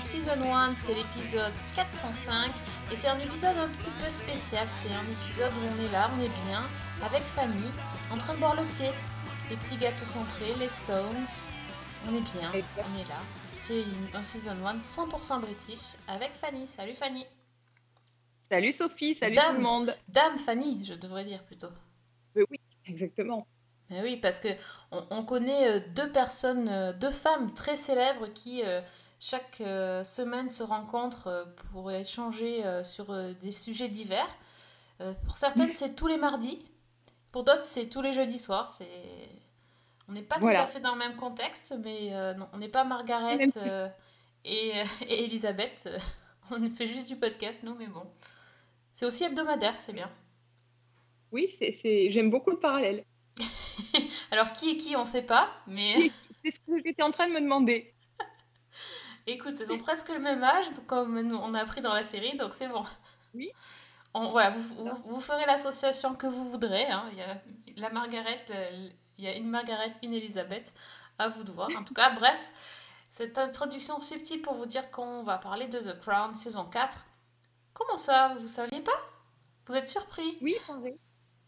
Season 1, c'est l'épisode 405 et c'est un épisode un petit peu spécial, c'est un épisode où on est là, on est bien, avec Fanny, en train de boire le thé, les petits gâteaux centrés, les scones, on est bien, on est là. C'est un Season 1 100% british avec Fanny. Salut Fanny. Salut Sophie, salut Dame. tout le monde. Dame Fanny, je devrais dire plutôt. Euh, oui, exactement. Eh oui, parce que on, on connaît euh, deux personnes, euh, deux femmes très célèbres qui euh, chaque euh, semaine se rencontrent euh, pour échanger euh, sur des sujets divers. Pour certaines, c'est tous les mardis. Pour d'autres, c'est tous les jeudis soirs. C'est on n'est pas tout à fait dans le même contexte, mais euh, non, on n'est pas Margaret euh, et, et Elisabeth. On fait juste du podcast, nous, mais bon. C'est aussi hebdomadaire, c'est bien. Oui, c'est, c'est- j'aime beaucoup le parallèle. Alors, qui est qui, on ne sait pas, mais... C'est ce que j'étais en train de me demander. Écoute, elles ont presque le même âge, comme nous, on a appris dans la série, donc c'est bon. Oui. On, voilà, vous, vous- vous ferez l'association que vous voudrez. hein. Il y a la Margaret, euh, il y a une Margaret, une Elisabeth. À vous de voir. En tout cas, bref, cette introduction subtile pour vous dire qu'on va parler de The Crown saison 4. Comment ça Vous saviez pas? Vous êtes surpris? Oui, pareil.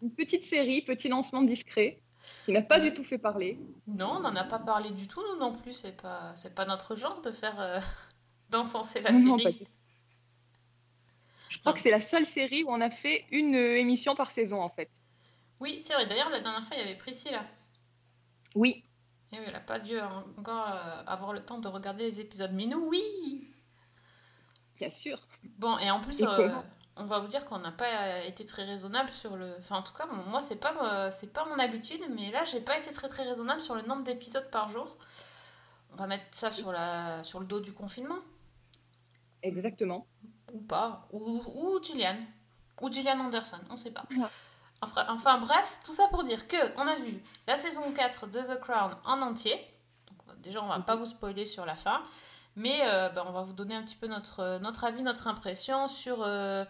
Une petite série, petit lancement discret, qui n'a pas du tout fait parler. Non, on n'en a pas parlé du tout, nous non plus. C'est pas, c'est pas notre genre de faire euh, d'encenser la Non, série. Je crois que c'est la seule série où on a fait une euh, émission par saison, en fait. Oui, c'est vrai. D'ailleurs, la dernière fois, il y avait Priscilla. Oui, Et oui, elle n'a pas dû en- encore euh, avoir le temps de regarder les épisodes. Mais nous, oui bien sûr. Bon, et en plus, euh, on va vous dire qu'on n'a pas été très raisonnable sur le... Enfin, en tout cas, moi, c'est pas, euh, c'est pas mon habitude, mais là, j'ai pas été très très raisonnable sur le nombre d'épisodes par jour. On va mettre ça sur, la... sur le dos du confinement. Exactement. Ou pas. Ou, ou Gillian. Ou Gillian Anderson, on sait pas. Ouais. Enfin, enfin, bref, tout ça pour dire que on a vu la saison 4 de The Crown en entier. Donc, déjà, on va pas vous spoiler sur la fin. Mais euh, ben, on va vous donner un petit peu notre, notre avis, notre impression sur euh,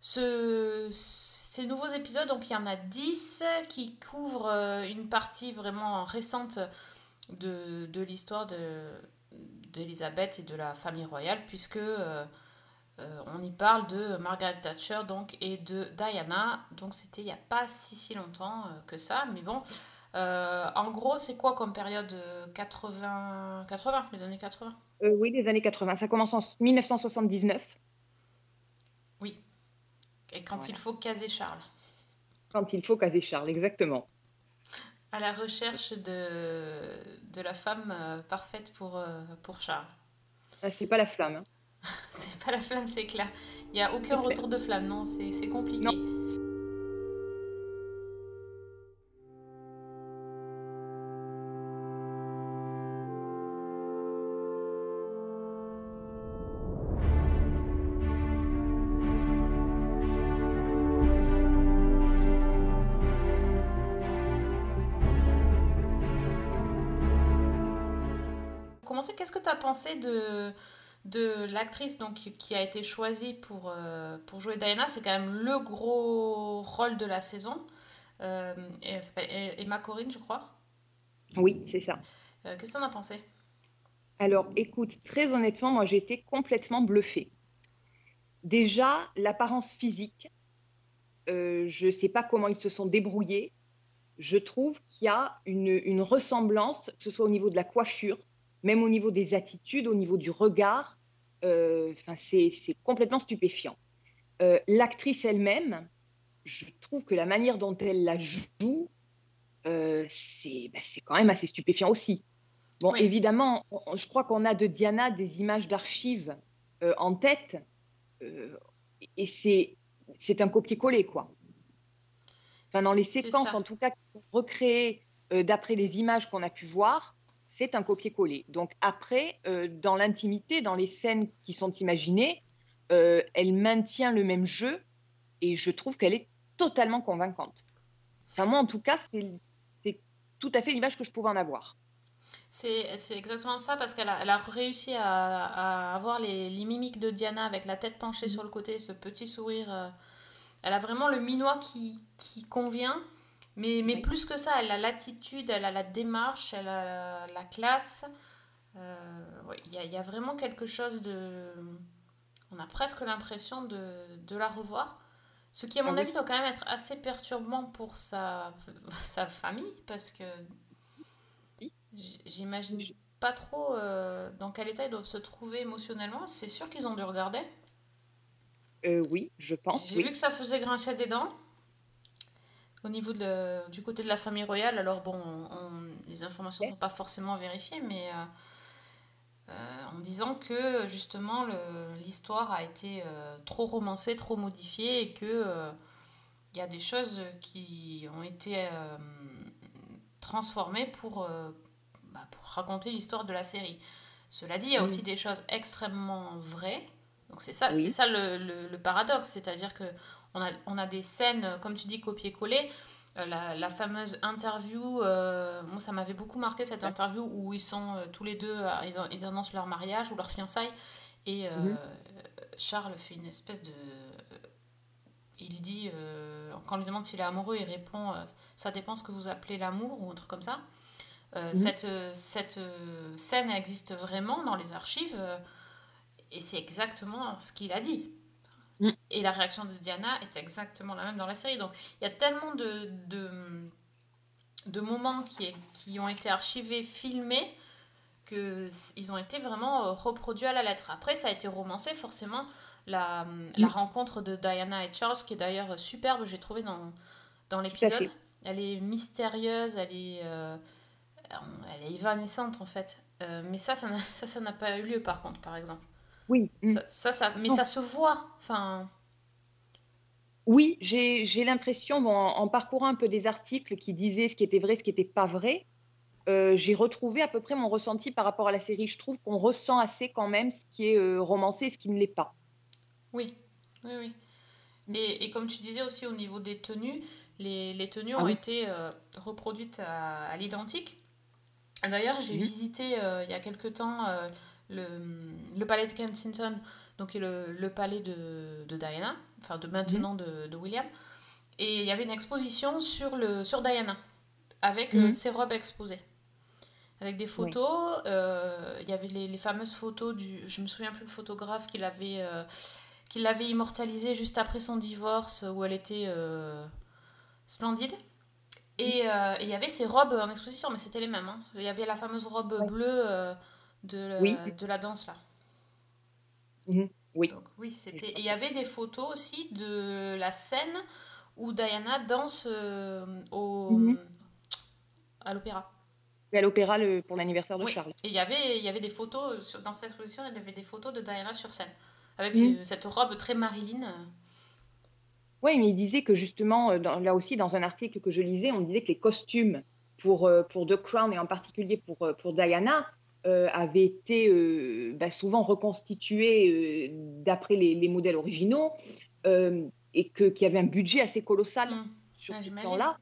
ce, ces nouveaux épisodes. Donc il y en a 10 qui couvrent euh, une partie vraiment récente de, de l'histoire de d'Elisabeth et de la famille royale, puisque euh, euh, on y parle de Margaret Thatcher donc, et de Diana. Donc c'était il n'y a pas si si longtemps euh, que ça. Mais bon, euh, en gros, c'est quoi comme période euh, 80, 80, les années 80 Euh, oui, les années 80. Ça commence en 1979, Oui. Et quand Voilà. il faut caser Charles. quand il faut caser Charles, exactement. À la recherche de, de la femme euh, parfaite pour, euh, pour Charles. Ah, c'est pas la flamme. hein. C'est pas la flamme, c'est clair. Il n'y a aucun retour de flamme, non, c'est c'est compliqué. Non. De, de l'actrice donc, qui a été choisie pour, euh, pour jouer Diana C'est quand même le gros rôle de la saison. Euh, et elle s'appelle Emma Corrin, je crois. Oui, c'est ça. Euh, Qu'est-ce que tu en as pensé? Alors, écoute, très honnêtement, moi, j'ai été complètement bluffée. Déjà, l'apparence physique, euh, je ne sais pas comment ils se sont débrouillés. Je trouve qu'il y a une, une ressemblance, que ce soit au niveau de la coiffure, même au niveau des attitudes, au niveau du regard. Euh, Enfin, c'est c'est complètement stupéfiant. Euh, L'actrice elle-même, je trouve que la manière dont elle la joue, euh, c'est bah, c'est quand même assez stupéfiant aussi. Bon, Oui. évidemment, on- je crois qu'on a de Diana des images d'archives euh, en tête, euh, et c'est c'est un copier-coller, quoi. Enfin, dans les séquences, en tout cas, qui sont recréées d'après les images qu'on a pu voir, c'est un copier-coller. Donc après, euh, dans l'intimité, dans les scènes qui sont imaginées, euh, elle maintient le même jeu, et je trouve qu'elle est totalement convaincante. Enfin, moi, en tout cas, c'est tout à fait l'image que je pouvais en avoir. C'est c'est exactement ça parce qu'elle a, elle a réussi à, à avoir les, les mimiques de Diana avec la tête penchée sur le côté, ce petit sourire euh, elle a vraiment le minois qui, qui convient. Mais, mais plus que ça, elle a l'attitude, elle a la démarche, elle a la, classe. Euh, il y, a, vraiment quelque chose de... On a presque l'impression de, la revoir. Ce qui, à mon ah avis, doit quand même être assez perturbant pour sa, sa famille, parce que j'imagine pas trop euh, dans quel état ils doivent se trouver émotionnellement. C'est sûr qu'ils ont dû regarder. Euh, oui, je pense. J'ai vu que ça faisait grincer des dents au niveau de du côté de la famille royale. Alors bon, les informations ne sont pas forcément vérifiées, mais euh, euh, en disant que justement l'histoire a été trop romancée, trop modifiée et que il y a des choses qui ont été transformées pour, bah, pour raconter l'histoire de la série. Cela dit, il y a aussi des choses extrêmement vraies donc c'est ça, c'est ça le, le, paradoxe, c'est-à-dire que on a, on a, des scènes, comme tu dis, copier-coller. Euh, la, la, fameuse interview, euh, moi ça m'avait beaucoup marqué cette interview où ils sont euh, tous les deux, ils, ils, annoncent leur mariage ou leur fiançailles et mhm. Charles fait une espèce de... Il dit, quand on lui demande s'il est amoureux, il répond ça dépend ce que vous appelez l'amour ou un truc comme ça. Mhm. Cette, cette scène existe vraiment dans les archives. Et c'est exactement ce qu'il a dit. Mm. Et la réaction de Diana est exactement la même dans la série. Donc il y a tellement de, de, de moments qui, qui ont été archivés, filmés, qu'ils ont été vraiment euh, reproduits à la lettre. Après, ça a été romancé, forcément. La, la mm. rencontre de Diana et Charles, qui est d'ailleurs superbe, j'ai trouvé dans, dans l'épisode. Elle est mystérieuse, elle est, euh, elle est évanescente en fait. Euh, mais ça, ça n'a pas eu lieu par contre, par exemple. Oui. Mm. Ça, ça, mais ça se voit. Enfin. Oui, j'ai l'impression, bon, en, parcourant un peu des articles qui disaient ce qui était vrai, ce qui n'était pas vrai, euh, j'ai retrouvé à peu près mon ressenti par rapport à la série. Je trouve qu'on ressent assez quand même ce qui est euh, romancé et ce qui ne l'est pas. Oui, oui, oui. Et, et, comme tu disais aussi au niveau des tenues, les, les tenues ah ont été euh, reproduites à, l'identique. D'ailleurs, j'ai visité il y a quelque temps le, le palais de Kensington, donc le, le palais de, de, Diana, enfin de maintenant de, de, William. Et il y avait une exposition sur, le, sur Diana, avec euh, mhm. ses robes exposées. Avec des photos, euh, il y avait les, les, fameuses photos du. Je me souviens plus le photographe qui l'avait euh, qui l'avait immortalisée juste après son divorce, où elle était splendide. Et il y avait ses robes en exposition, mais c'était les mêmes. Hein. Il y avait la fameuse robe bleue de, de la danse là. Mhm. Oui. Donc, oui, c'était. il y avait des photos aussi de la scène où Diana danse euh, au, mhm. à l'opéra. à l'opéra pour l'anniversaire de Charles. Et il y avait, il y avait des photos, sur, dans cette exposition, il y avait des photos de Diana sur scène, avec mhm. euh, cette robe très Marilyn. Euh. Oui, mais il disait que justement, là aussi, dans un article que je lisais, on disait que les costumes pour, pour The Crown et en particulier pour, pour Diana euh, avait été euh, bah, souvent reconstitué euh, d'après les, modèles originaux et qu'il y avait un budget assez colossal mmh. sur ce temps-là.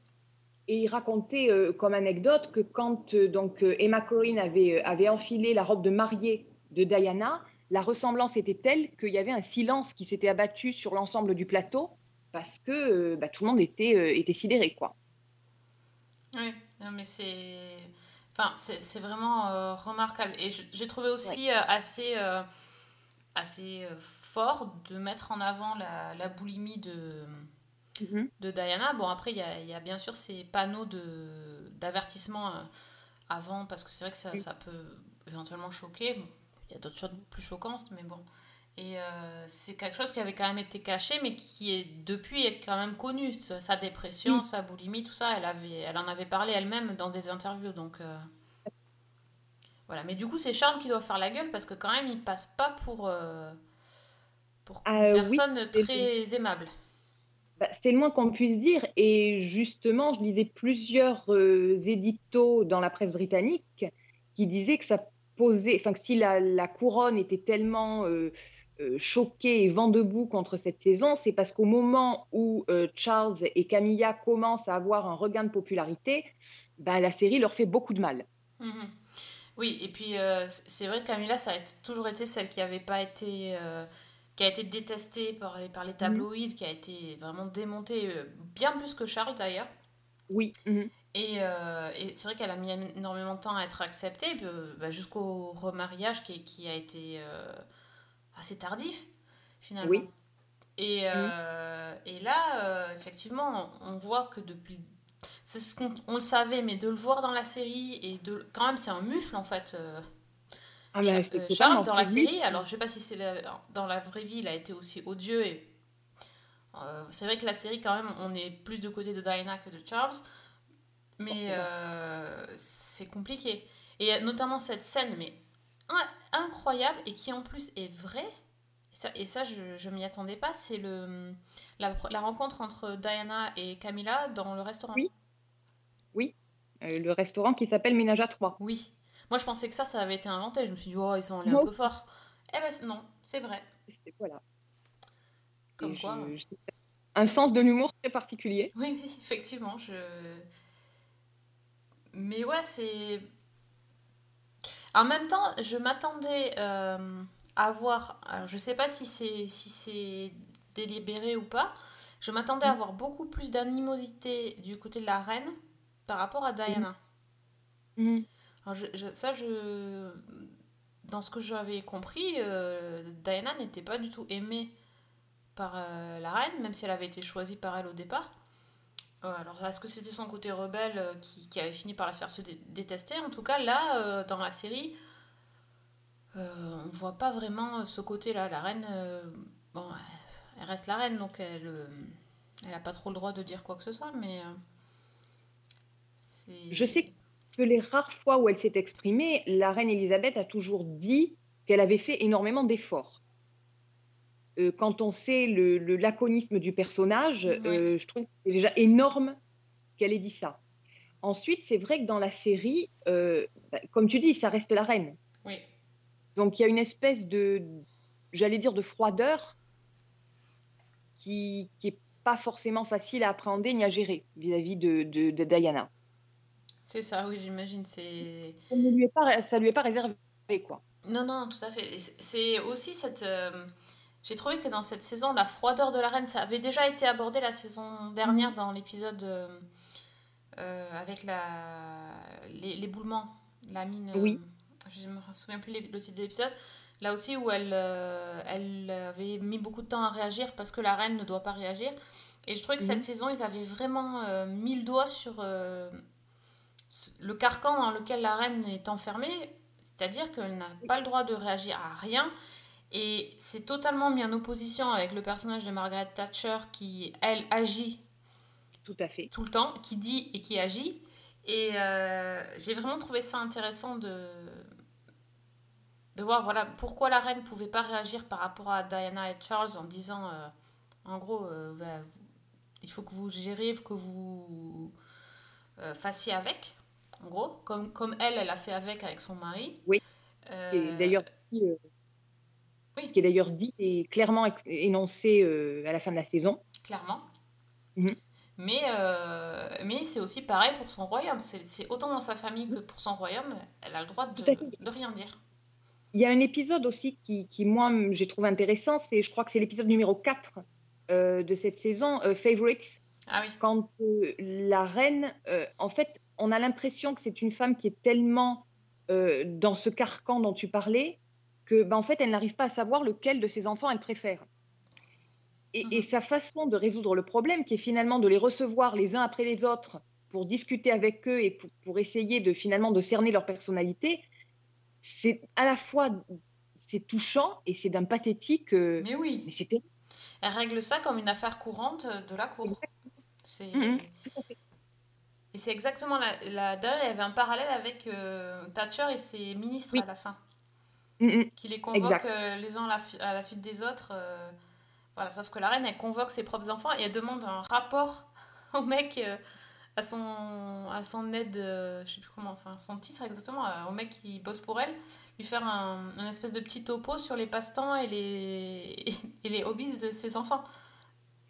Et il racontait comme anecdote que quand donc, Emma Corrin avait, avait enfilé la robe de mariée de Diana, la ressemblance était telle qu'il y avait un silence qui s'était abattu sur l'ensemble du plateau parce que bah, tout le monde était, était sidéré. Quoi. Oui, mais c'est Enfin, c'est vraiment euh, remarquable. Et j'ai trouvé aussi euh, assez, euh, assez fort de mettre en avant la, la boulimie de, mm-hmm. de Diana. Bon, après, il y a, y a, bien sûr ces panneaux d'avertissement avant, parce que c'est vrai que ça, ça, peut éventuellement choquer. Il y a d'autres choses plus choquantes, mais bon. Et c'est quelque chose qui avait quand même été caché, mais qui est depuis est quand même connu. Sa dépression, mm. sa boulimie, tout ça, elle, avait, elle en avait parlé elle-même dans des interviews. Donc, voilà. Mais du coup, c'est Charles qui doit faire la gueule parce que quand même, il passe pas pour, euh, pour une personne très aimable. Bah, c'est le moins qu'on puisse dire. Et justement, je lisais plusieurs euh, éditos dans la presse britannique qui disaient que ça posait, enfin que si la, la couronne était tellement euh, choquée et vent debout contre cette saison, c'est parce qu'au moment où Charles et Camilla commencent à avoir un regain de popularité, bah, la série leur fait beaucoup de mal. Mmh oui, et puis c'est vrai que Camilla, ça a toujours été celle qui n'avait pas été qui a été détesté par les, par les tabloïds, qui a été vraiment démonté, euh, bien plus que Charles d'ailleurs. Oui. mhm. Et, euh, et c'est vrai qu'elle a mis énormément de temps à être acceptée, euh, bah, jusqu'au remariage qui, qui a été euh, assez tardif, finalement. Oui. Et, euh, et là, euh, effectivement, on, voit que depuis. C'est ce qu'on on le savait, mais de le voir dans la série, et de. Quand même, c'est un mufle, en fait. euh, Ah, mais euh, Charles, dans la série, alors je sais pas si c'est la- dans la vraie vie, il a été aussi odieux. Et, c'est vrai que la série, quand même, on est plus du côté de Diana que de Charles. Mais c'est compliqué. Et notamment cette scène, mais incroyable, et qui en plus est vraie. Et ça, et ça je, m'y attendais pas, c'est le la, la rencontre entre Diana et Camilla dans le restaurant. Oui. Euh, le restaurant qui s'appelle Ménage à trois. Oui. Moi, je pensais que ça, ça avait été inventé. Je me suis dit, oh, ils sont allés un peu forts. Eh ben, non, c'est vrai. Voilà. Comme Et quoi. je- je- Un sens de l'humour très particulier. Oui, oui, effectivement. Je... Mais ouais, c'est. En même temps, je m'attendais euh, à voir. je sais pas si c'est si c'est délibéré ou pas. Je m'attendais à voir beaucoup plus d'animosité du côté de la reine par rapport à Diana. Alors, je- je- ça, je. Dans ce que j'avais compris, euh, Diana n'était pas du tout aimée par euh, la reine, même si elle avait été choisie par elle au départ. Alors, est-ce que c'était son côté rebelle euh, qui, avait fini par la faire se dé- détester? En tout cas, là, euh, dans la série, euh, on ne voit pas vraiment ce côté-là. La reine, bon, elle reste la reine, donc elle elle n'a pas trop le droit de dire quoi que ce soit, mais. Je sais que les rares fois où elle s'est exprimée, la reine Elisabeth a toujours dit qu'elle avait fait énormément d'efforts. Euh, quand on sait le, le laconisme du personnage, euh, je trouve que c'est déjà énorme qu'elle ait dit ça. Ensuite, c'est vrai que dans la série, euh, bah, comme tu dis, ça reste la reine. Oui. Donc il y a une espèce de, j'allais dire, de froideur qui qui est pas forcément facile à appréhender ni à gérer vis-à-vis de, de- de Diana. C'est ça, oui, j'imagine. C'est. Ça ne lui est pas, ça lui est pas réservé, quoi. Non, non, tout à fait. C'est- C'est aussi cette. euh, J'ai trouvé que dans cette saison, la froideur de la reine, ça avait déjà été abordé la saison dernière dans l'épisode euh, euh, avec l'éboulement, la mine. euh, Oui. Je me souviens plus le titre de l'épisode. Là aussi, où elle, euh, elle avait mis beaucoup de temps à réagir parce que la reine ne doit pas réagir. Et je trouvais que cette saison, ils avaient vraiment euh, mis le doigt sur euh, le carcan dans lequel la reine est enfermée. C'est-à-dire qu'elle n'a pas le droit de réagir à rien. Et c'est totalement mis en opposition avec le personnage de Margaret Thatcher qui, elle, agit Tout à fait. tout le temps, qui dit et qui agit. Et euh, j'ai vraiment trouvé ça intéressant de, de voir voilà, pourquoi la reine ne pouvait pas réagir par rapport à Diana et Charles en disant, euh, en gros, euh, bah, il faut que vous gériez, que vous fassiez avec, en gros, comme, comme elle, elle a fait avec avec son mari. Oui. Et d'ailleurs, Oui. ce qui est d'ailleurs dit et clairement énoncé euh, à la fin de la saison. clairement. Mhm. Mais, euh, mais c'est aussi pareil pour son royaume. C'est autant dans sa famille que pour son royaume, elle a le droit de, de rien dire. Il y a un épisode aussi qui, qui, moi, j'ai trouvé intéressant. C'est, je crois que c'est l'épisode numéro 4 euh, de cette saison, euh, Favorites, Ah oui, quand la reine, en fait, on a l'impression que c'est une femme qui est tellement dans ce carcan dont tu parlais que, ben, en fait, elle n'arrive pas à savoir lequel de ses enfants elle préfère. Et, et Mhm. sa façon de résoudre le problème, qui est finalement de les recevoir les uns après les autres pour discuter avec eux et pour, pour essayer de finalement de cerner leur personnalité, c'est à la fois c'est touchant et c'est d'un pathétique. euh, mais oui. mais c'est terrible. Elle règle ça comme une affaire courante de la cour. C'est... Mhm. Et c'est exactement la, la y avait un parallèle avec euh, Thatcher et ses ministres Oui. à la fin, Mm, mm. qui les convoquent Exact. euh, les uns à la, fi- à la suite des autres. euh, voilà, sauf que la reine, elle convoque ses propres enfants et elle demande un rapport au mec, euh, à, son, à son aide, je sais plus comment, enfin son titre exactement, au mec qui bosse pour elle, lui faire un, une espèce de petit topo sur les passe-temps et les, et les hobbies de ses enfants.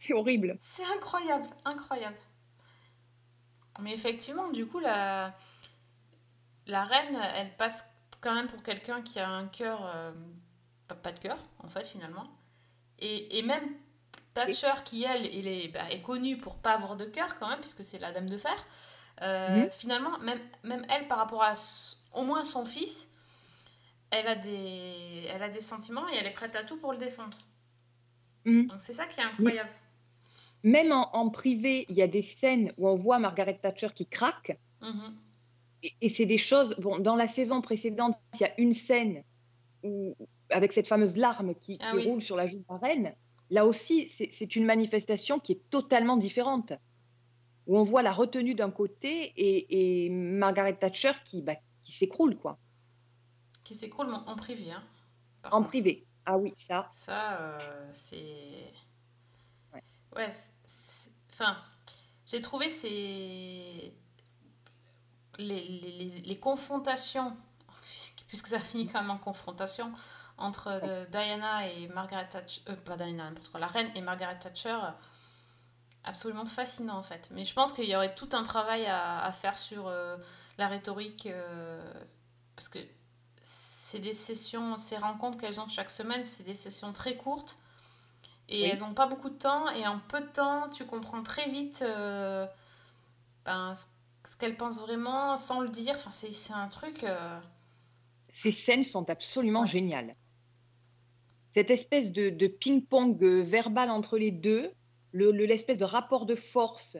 C'est horrible. C'est incroyable, incroyable. Mais effectivement, du coup, la, la reine, elle passe quand même pour quelqu'un qui a un cœur, euh, pas, pas de cœur, en fait, finalement. Et, et même Thatcher, qui elle, est, bah, est connue pour pas avoir de cœur quand même, puisque c'est la dame de fer, euh, Mhm. finalement, même, même elle, par rapport à au moins son fils, elle a, des, elle a des sentiments et elle est prête à tout pour le défendre. Mhm. Donc c'est ça qui est incroyable. Même en, en privé, il y a des scènes où on voit Margaret Thatcher qui craque. Mhm. Et, et c'est des choses. Bon, dans la saison précédente, il y a une scène où, avec cette fameuse larme qui, Ah qui oui. roule sur la joue de la reine. Là aussi, c'est une manifestation qui est totalement différente. Où on voit la retenue d'un côté et, et Margaret Thatcher qui, bah, qui s'écroule, quoi. Qui s'écroule en privé. Hein, En contre. privé. Ah oui, ça. Ça, euh, c'est. Ouais. Ouais, Enfin, j'ai trouvé ces. Les, les, les, confrontations, puisque ça finit quand même en confrontation, entre euh, Diana et Margaret Thatcher. Euh, pas Diana, la reine et Margaret Thatcher. euh, Absolument fascinant en fait. Mais je pense qu'il y aurait tout un travail à, à faire sur euh, la rhétorique. parce que c'est des sessions, ces rencontres qu'elles ont chaque semaine, c'est des sessions très courtes. Et Oui. elles n'ont pas beaucoup de temps. Et en peu de temps, tu comprends très vite ben, ce, qu'elles pensent vraiment sans le dire. Enfin, c'est c'est un truc. euh, Ces scènes sont absolument Ouais. géniales. Cette espèce de, de ping-pong euh, verbal entre les deux, le- le- l'espèce de rapport de force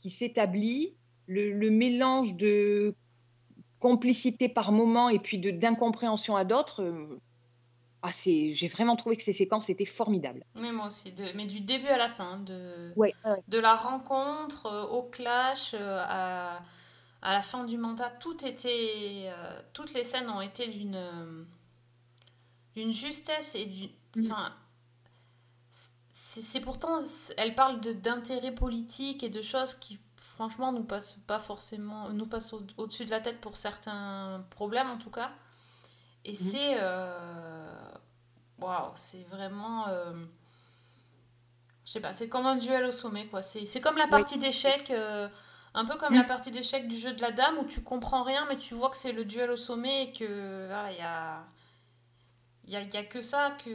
qui s'établit, le, le mélange de complicité par moment et puis de- d'incompréhension à d'autres. Ah, J'ai vraiment trouvé que ces séquences étaient formidables. Mais moi aussi. De, mais du début à la fin. De, Ouais, ouais. de la rencontre euh, au clash euh, à, à la fin du mandat, tout était, euh, toutes les scènes ont été d'une d'une justesse et. Mm. Enfin, c'est pourtant, elle parle d'intérêts politiques et de choses qui, franchement, nous passent pas forcément, nous passent au- au-dessus de la tête pour certains problèmes en tout cas. Et c'est, euh, waouh, c'est vraiment. euh, je sais pas, c'est comme un duel au sommet, quoi. C'est c'est comme la Oui. partie d'échecs, euh, un peu comme Mm. la partie d'échecs du jeu de la dame où tu comprends rien, mais tu vois que c'est le duel au sommet et que voilà, il y a, il y a, il y a que ça que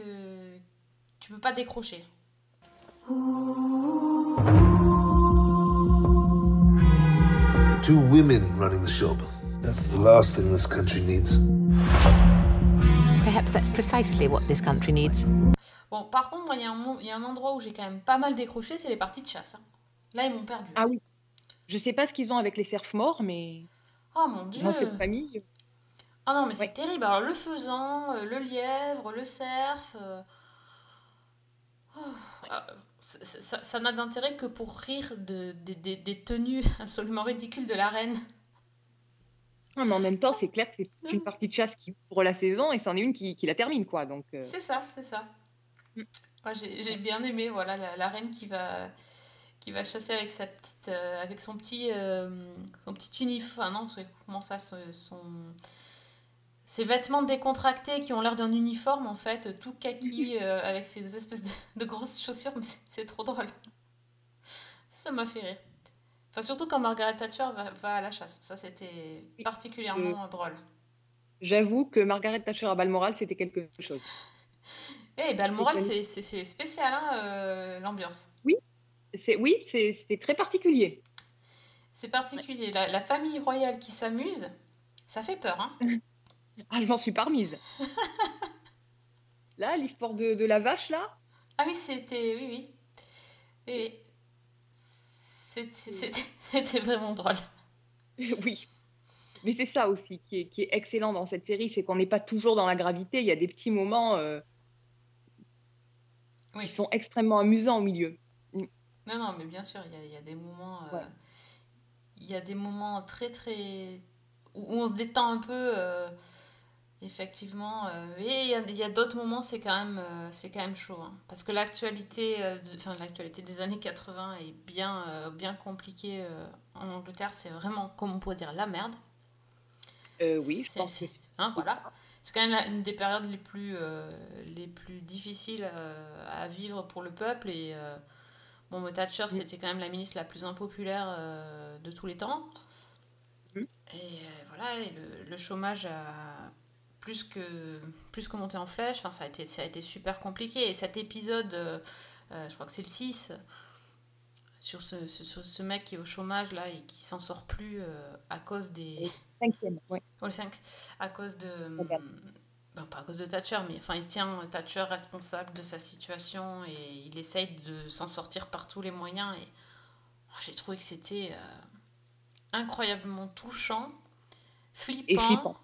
tu peux pas décrocher. Two women running the shop. That's the last thing this country needs. Perhaps that's precisely what this country needs. Bon, par contre, moi, il y, a un mo- il y a un endroit où j'ai quand même pas mal décroché, c'est les parties de chasse. hein. Là, ils m'ont perdu. Ah oui. Je sais pas ce qu'ils ont avec les cerfs morts, mais Oh mon dieu! dans cette famille, Ah non, mais c'est terrible. Alors, le faisan, euh, le lièvre, le cerf. euh, oh, c- ça ça n'a d'intérêt que pour rire de, des- des- des tenues absolument ridicules de la reine. Ah, mais en même temps, c'est clair que c'est une partie de chasse qui ouvre la saison et c'en est une qui, qui la termine, quoi. Donc, euh, C'est ça, c'est ça. Mm. Ouais, j'ai bien aimé voilà, la, la reine qui va, qui va chasser avec, sa petite, euh, avec son petit, euh, son petit uniforme. Non, c'est- comment ça, ce- son... Ses vêtements décontractés qui ont l'air d'un uniforme, en fait, tout kaki, euh, avec ces espèces de, de grosses chaussures, mais c'est trop drôle. Ça m'a fait rire. Enfin, surtout quand Margaret Thatcher va, va à la chasse. Ça, c'était particulièrement drôle. j'avoue que Margaret Thatcher à Balmoral, c'était quelque chose. Eh ben, le moral, C'est spécial, hein, euh, l'ambiance. C'est, oui, c'est, c'est très particulier. C'est particulier. La, la famille royale qui s'amuse, ça fait peur. Hein Ah, je m'en suis pas remise. là, l'histoire de, de la vache, là, ah oui, c'était... Oui, oui. Oui, oui. C'était vraiment drôle. oui. Mais c'est ça aussi qui est, qui est excellent dans cette série, c'est qu'on n'est pas toujours dans la gravité. Il y a des petits moments euh, Oui. qui sont extrêmement amusants au milieu. Non, non, mais bien sûr, il y a, il y a des moments... euh, Ouais. Il y a des moments très, très... Où où on se détend un peu, euh, effectivement. euh, et il y a, d'autres moments, c'est quand, même, euh, c'est quand même chaud. hein. parce que l'actualité euh, de- enfin, l'actualité des années 80 est bien, euh, bien compliquée en Angleterre. C'est vraiment, comme on pourrait dire, la merde. Oui, je C'est- pense hein, voilà. C'est quand même une des périodes les plus, les plus difficiles à vivre pour le peuple. Et bon, mais Thatcher, c'était quand même la ministre la plus impopulaire de tous les temps. Mm. Et voilà, et le, le chômage a plus que, plus que monter en flèche. Enfin, ça a été, ça a été super compliqué. Et cet épisode, euh, euh, je crois que c'est le 6, sur ce, ce- sur ce mec qui est au chômage là et qui s'en sort plus euh, à cause des. Cinquième, ouais. Oh, le 5. À cause de. Regarde. Ben, pas à cause de Thatcher, mais enfin, il tient Thatcher responsable de sa situation et il essaye de s'en sortir par tous les moyens. Et oh, j'ai trouvé que c'était euh, incroyablement touchant, flippant, Et flippant.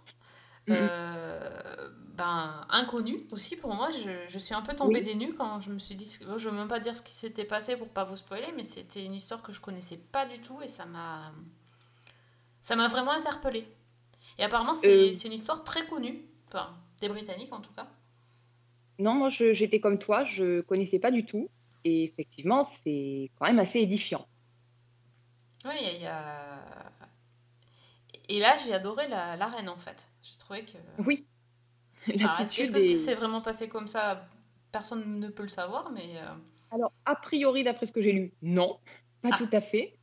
Euh, ben, inconnu aussi pour moi. Je, je suis un peu tombée Oui. des nues quand je me suis dit. Je ne veux même pas dire ce qui s'était passé pour pas vous spoiler, mais c'était une histoire que je connaissais pas du tout et ça m'a. Ça m'a vraiment interpellée. Et apparemment, c'est Euh. une histoire très connue, enfin, des Britanniques en tout cas. Non, moi je- j'étais comme toi, je connaissais pas du tout. Et effectivement, c'est quand même assez édifiant. Oui, il y a. Et là, j'ai adoré la, la reine en fait. J'ai trouvé que. Oui. Alors, est-ce que est- c'est vraiment passé comme ça Personne ne peut le savoir, mais. euh, Alors, a priori, d'après ce que j'ai lu, non, pas Ah. tout à fait.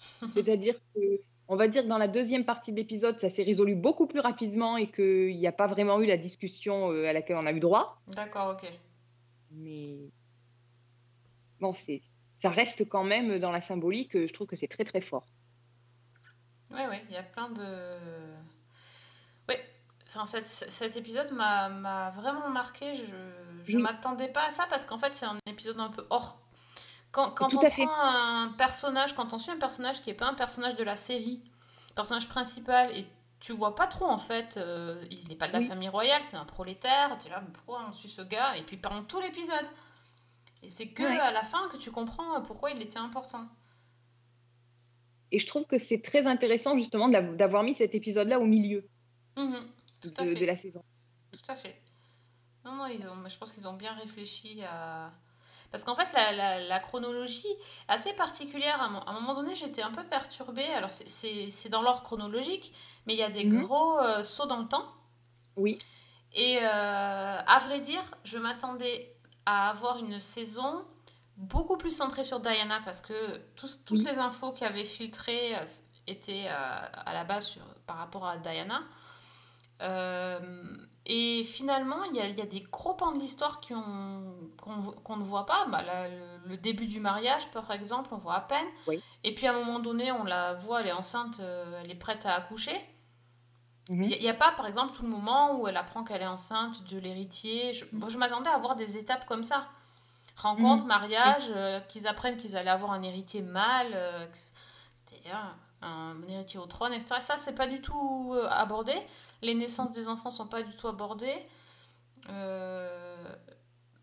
C'est-à-dire que, on va dire que dans la deuxième partie de l'épisode, ça s'est résolu beaucoup plus rapidement et qu'il n'y a pas vraiment eu la discussion euh, à laquelle on a eu droit. D'accord, ok. Mais bon, c'est, ça reste quand même dans la symbolique. euh, Je trouve que c'est très très fort. Oui, oui, il y a plein de. Oui, enfin, cet, cet épisode m'a vraiment marqué. Je Oui. m'attendais pas à ça parce qu'en fait, c'est un épisode un peu hors. Quand, quand on fait. prend un personnage, quand on suit un personnage qui n'est pas un personnage de la série, personnage principal, et tu vois pas trop en fait, euh, il n'est pas de la Oui. famille royale, c'est un prolétaire, tu es là, mais pourquoi on suit ce gars Et puis pendant tout l'épisode. Et c'est que Ouais. à la fin que tu comprends pourquoi il était important. Et je trouve que c'est très intéressant justement d'avoir mis cet épisode-là au milieu à de, la saison. Tout à fait. Non, non, ils ont, je pense qu'ils ont bien réfléchi à... Parce qu'en fait, la, la, la chronologie est assez particulière. À un, moment donné, j'étais un peu perturbée. Alors, c'est- dans l'ordre chronologique, mais il y a des Mhm. gros euh, sauts dans le temps. Oui, Et euh, à vrai dire, je m'attendais à avoir une saison beaucoup plus centrée sur Diana parce que toutes Oui. les infos qui avaient filtré euh, étaient euh, à la base sur- par rapport à Diana. Euh, et finalement, il y a, il y a des gros pans de l'histoire qu'on ne voit pas. Bah, le, début du mariage, par exemple, on voit à peine. Oui. Et puis à un moment donné, on la voit, elle est enceinte, elle est prête à accoucher. Mhm. Il n'y a, pas, par exemple, tout le moment où elle apprend qu'elle est enceinte de l'héritier. Je m'attendais à voir des étapes comme ça. Rencontre, Mhm. mariage, euh, qu'ils apprennent qu'ils allaient avoir un héritier mâle, euh, que c'était un, un héritier au trône, etc. Ça, c'est pas du tout euh, abordé. Les naissances des enfants sont pas du tout abordées. Euh,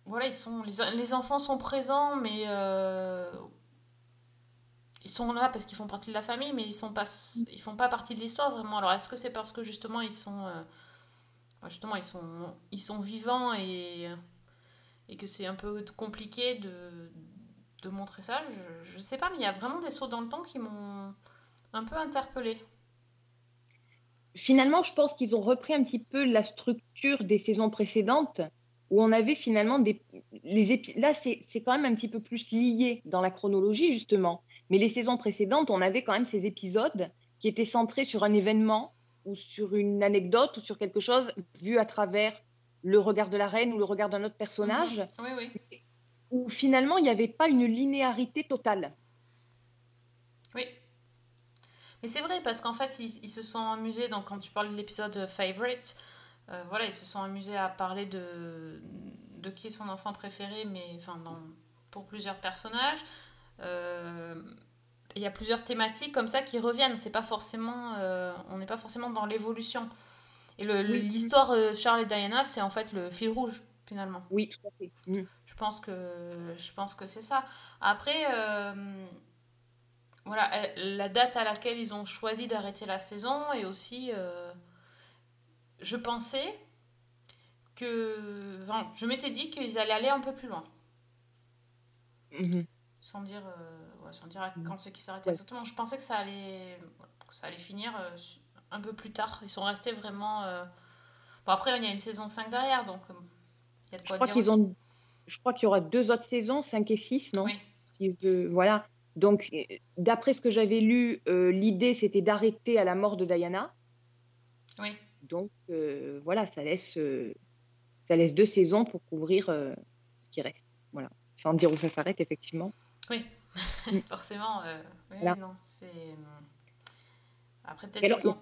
voilà, ils sont, les, les enfants sont présents, mais euh, ils sont là parce qu'ils font partie de la famille, mais ils sont pas, ils font pas partie de l'histoire vraiment. Alors est-ce que c'est parce que justement ils sont, euh, justement ils sont, ils sont vivants et et que c'est un peu compliqué de de montrer ça Je, je sais pas, mais il y a vraiment des sauts dans le temps qui m'ont un peu interpellée. Finalement, je pense qu'ils ont repris un petit peu la structure des saisons précédentes où on avait finalement des les épi- là c'est quand même un petit peu plus lié dans la chronologie justement. Mais les saisons précédentes, on avait quand même ces épisodes qui étaient centrés sur un événement ou sur une anecdote ou sur quelque chose vu à travers le regard de la reine ou le regard d'un autre personnage. Oui, oui. où finalement il n'y avait pas une linéarité totale. Oui. Mais c'est vrai, parce qu'en fait, ils, ils se sont amusés, donc quand tu parles de l'épisode Favorite, euh, voilà, ils se sont amusés à parler de, de qui est son enfant préféré, mais enfin, dans, pour plusieurs personnages. Euh, Il y a plusieurs thématiques comme ça qui reviennent. C'est pas forcément, euh, on n'est pas forcément dans l'évolution. Et le- le- Oui. l'histoire euh, Charles et Diana, c'est en fait le fil rouge, finalement. Oui, tout à fait. Mm. Je pense que, je pense que c'est ça. Après, euh, voilà, la date à laquelle ils ont choisi d'arrêter la saison et aussi, euh, je pensais que, enfin, je m'étais dit qu'ils allaient aller un peu plus loin, Mhm. sans dire, euh, ouais, sans dire à quand c'est qu'ils s'arrêtaient Ouais. exactement. Je pensais que ça allait, que ça allait finir euh, un peu plus tard. Ils sont restés vraiment. euh, Bon après, il y a une saison 5 derrière, donc euh, il y a de Je crois dire ont je crois qu'il y aura deux autres saisons, 5 et 6, non? Oui. Si je- voilà. Donc, euh, d'après ce que j'avais lu, euh, l'idée c'était d'arrêter à la mort de Diana. Oui. Donc euh, voilà, ça laisse, ça laisse deux saisons pour couvrir ce qui reste. Voilà, sans dire où ça s'arrête effectivement. Oui, Mm. forcément. oui, Voilà. non, c'est. Euh, Après, peut-être qu'ils ont,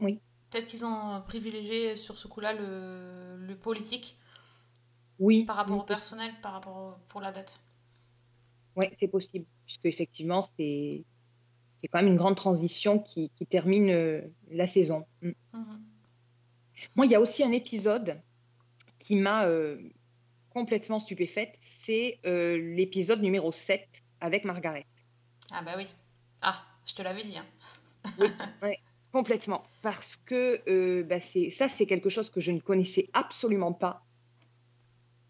Oui, peut-être qu'ils ont privilégié sur ce coup-là le, le politique oui, par rapport oui, au personnel, par rapport au- pour la date. Ouais, c'est possible, puisque effectivement, c'est c'est quand même une grande transition qui, qui termine euh, la saison. Mm. Mhm. Moi, il y a aussi un épisode qui m'a euh, complètement stupéfaite, c'est euh, l'épisode numéro 7 avec Margaret. Ah bah oui. Ah, je te l'avais dit. hein. Complètement, parce que euh, bah, ça, c'est quelque chose que je ne connaissais absolument pas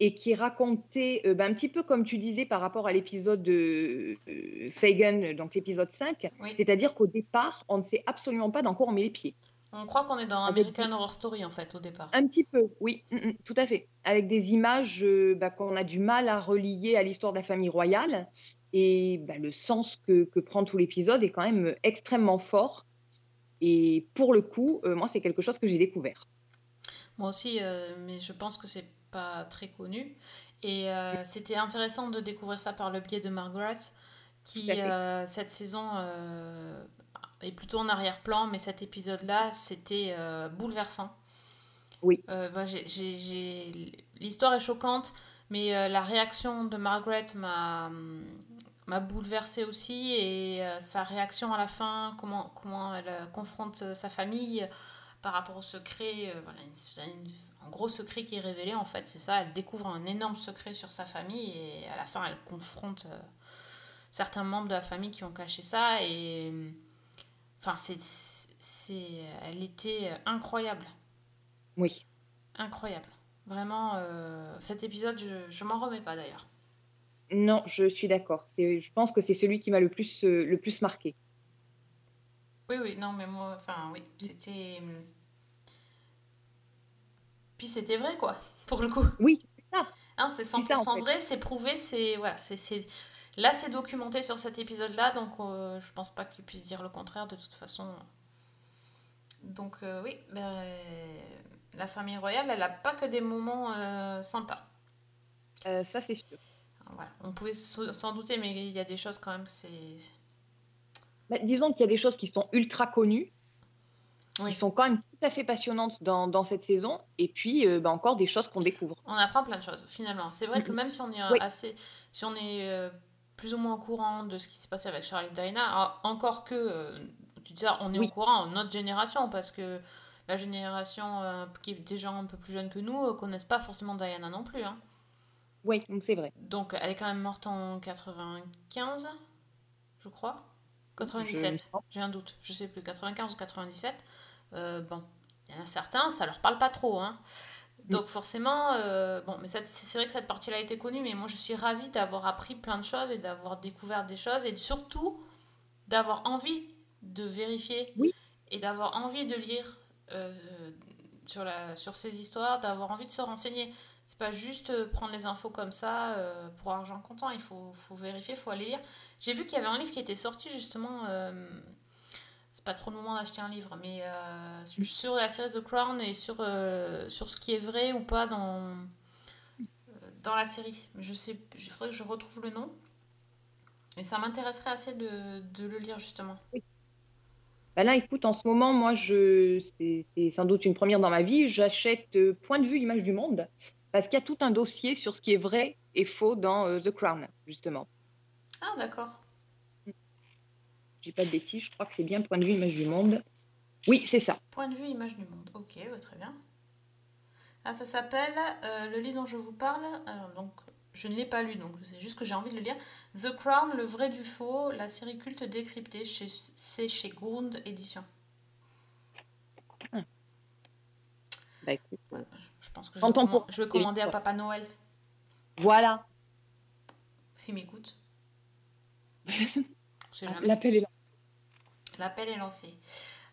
et qui racontait euh, bah, un petit peu comme tu disais par rapport à l'épisode de euh, Fagin, donc l'épisode 5, Oui. c'est-à-dire qu'au départ, on ne sait absolument pas dans quoi on met les pieds. On croit qu'on est dans American Horror Story en fait au départ. Un petit peu, oui, mm, mm, tout à fait. Avec des images euh, bah, qu'on a du mal à relier à l'histoire de la famille royale. Et bah, le sens que, que prend tout l'épisode est quand même euh, extrêmement fort. Et pour le coup, euh, moi, c'est quelque chose que j'ai découvert. Moi aussi, euh, mais je pense que c'est pas très connu. Et euh, c'était intéressant de découvrir ça par le biais de Margaret, qui cette saison est plutôt en arrière-plan, mais cet épisode-là, c'était bouleversant. Oui. Bah, L'histoire est choquante, mais la réaction de Margaret m'a m'a bouleversée aussi et euh, sa réaction à la fin, comment, comment elle euh, confronte euh, sa famille par rapport au secret, euh, voilà, une- une- un gros secret qui est révélé en fait, c'est ça, elle découvre un énorme secret sur sa famille et à la fin elle confronte certains membres de la famille qui ont caché ça et enfin c'est, c'est, elle était incroyable, Oui. incroyable. Vraiment, cet épisode, je, je m'en remets pas d'ailleurs. Non, je suis d'accord. Je pense que c'est celui qui m'a le plus, euh, le plus marqué. Oui, oui, non, mais moi, enfin, oui, c'était. hum, Puis c'était vrai, quoi, pour le coup. Oui, c'est ça. Hein, c'est ça, en 100% fait. vrai, c'est prouvé, c'est. Voilà, c'est. c'est- Là, c'est documenté sur cet épisode-là, donc euh, je pense pas qu'il puisse dire le contraire de toute façon. Donc, euh, oui, ben, la famille royale, elle a pas que des moments euh, sympas. Ça, c'est sûr. Voilà. On pouvait s'en douter, mais il y a des choses quand même, c'est. Bah, disons qu'il y a des choses qui sont ultra connues, Oui. qui sont quand même tout à fait passionnantes dans, dans cette saison, et puis euh, bah, encore des choses qu'on découvre. On apprend plein de choses finalement. C'est vrai que même si on est euh, Oui. assez, si on est euh, plus ou moins au courant de ce qui s'est passé avec Charlie Diana, alors, encore que euh, tu dis ça, on est Oui. au courant, notre génération, parce que la génération qui est des gens un peu plus jeunes que nous euh, connaissent pas forcément Diana non plus. hein. Oui, donc c'est vrai. Donc elle est quand même morte en 95, je crois. 97, Je- j'ai un doute, je sais plus, 95 ou 97. Euh, bon, il y en a certains, ça leur parle pas trop. Hein. Donc forcément, euh, bon, mais c'est c'est vrai que cette partie-là a été connue, mais moi je suis ravie d'avoir appris plein de choses et d'avoir découvert des choses et surtout d'avoir envie de vérifier Oui. et d'avoir envie de lire euh, sur, la, sur ces histoires, d'avoir envie de se renseigner. C'est pas juste euh, prendre les infos comme ça euh, pour argent comptant, il faut, faut vérifier, il faut aller lire. J'ai vu qu'il y avait un livre qui était sorti justement. euh, c'est pas trop le moment d'acheter un livre, mais euh, sur- la série The Crown et sur, sur ce qui est vrai ou pas dans, dans la série. Mais je sais, il faudrait que je retrouve le nom. Et ça m'intéresserait assez de, de le lire justement. Bah là, écoute, en ce moment, moi, je, c'est sans doute une première dans ma vie, j'achète Point de vue Image du Monde, parce qu'il y a tout un dossier sur ce qui est vrai et faux dans euh, The Crown, justement. Ah d'accord. Je dis pas de bêtises, je crois que c'est bien Point de vue Image du Monde. Oui, c'est ça. Point de vue, image du monde. Ok, bah, très bien. Ah, ça s'appelle, euh, le livre dont je vous parle, donc je ne l'ai pas lu, donc c'est juste que j'ai envie de le lire. The Crown, le vrai du faux, la série culte décryptée, chez, c'est chez Grund Édition. Bah, écoute, Ouais, je, je pense que je vais, je commander à Papa Noël, Voilà, s'il m'écoute. L'appel est là. L'appel est lancé.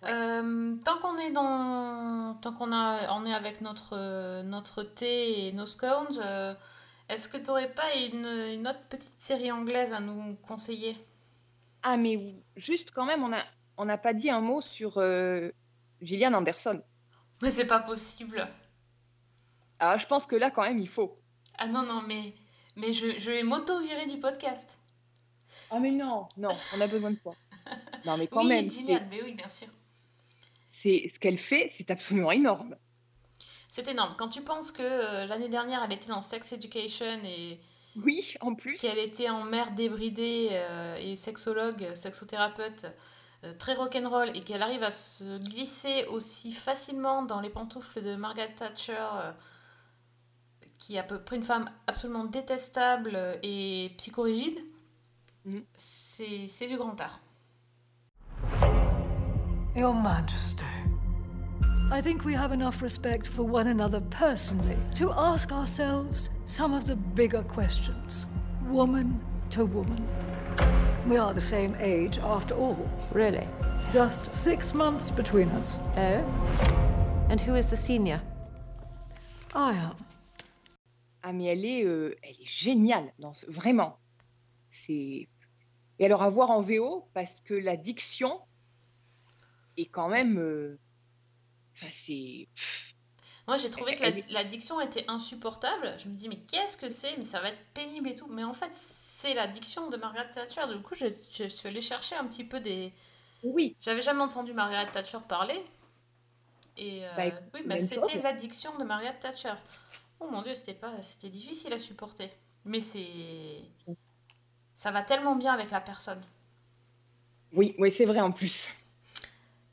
Euh, tant qu'on est dans, tant qu'on a, on est avec notre notre thé et nos scones, euh, est-ce que tu n'aurais pas une, une autre petite série anglaise à nous conseiller? Ah, mais juste quand même, on a, on n'a pas dit un mot sur euh, Gillian Anderson. Mais c'est pas possible. Ah, je pense que là, quand même, il faut. Ah non, non, mais, mais je, je vais m'auto-virer du podcast. Ah, mais non, non, on a besoin de toi. Non, mais quand oui, même, Gillian, c'est- mais oui, bien sûr. c'est ce qu'elle fait, c'est absolument énorme. C'est énorme. Quand tu penses que euh, l'année dernière, elle était dans Sex Education et Oui, en plus. qu'elle était en mère débridée euh, et sexologue, sexothérapeute, euh, très rock'n'roll, et qu'elle arrive à se glisser aussi facilement dans les pantoufles de Margaret Thatcher, euh, qui est à peu près une femme absolument détestable et psychorigide, c'est c'est du grand art. Your Majesty. I think we have enough respect for one another personally to ask ourselves some of the bigger questions, woman to woman. We are the same age after all, Really? just six months between us. Oh? And who is the senior? I am. Ah, mais elle est, euh, elle est géniale, dans ce- vraiment. C'est... Et alors, à voir en VO, parce que la diction est quand même... euh, Enfin, c'est... Moi, j'ai trouvé que la, diction était insupportable. Je me dis, mais qu'est-ce que c'est? Mais ça va être pénible et tout. Mais en fait, c'est la diction de Margaret Thatcher. Du coup, je, je suis allée chercher un petit peu des. Oui, J'avais jamais entendu Margaret Thatcher parler. Et euh, Bah, écoute, oui, bah, c'était la diction de Margaret Thatcher. Oh mon dieu, c'était pas, c'était difficile à supporter. Mais c'est, ça va tellement bien avec la personne. oui, oui, c'est vrai en plus.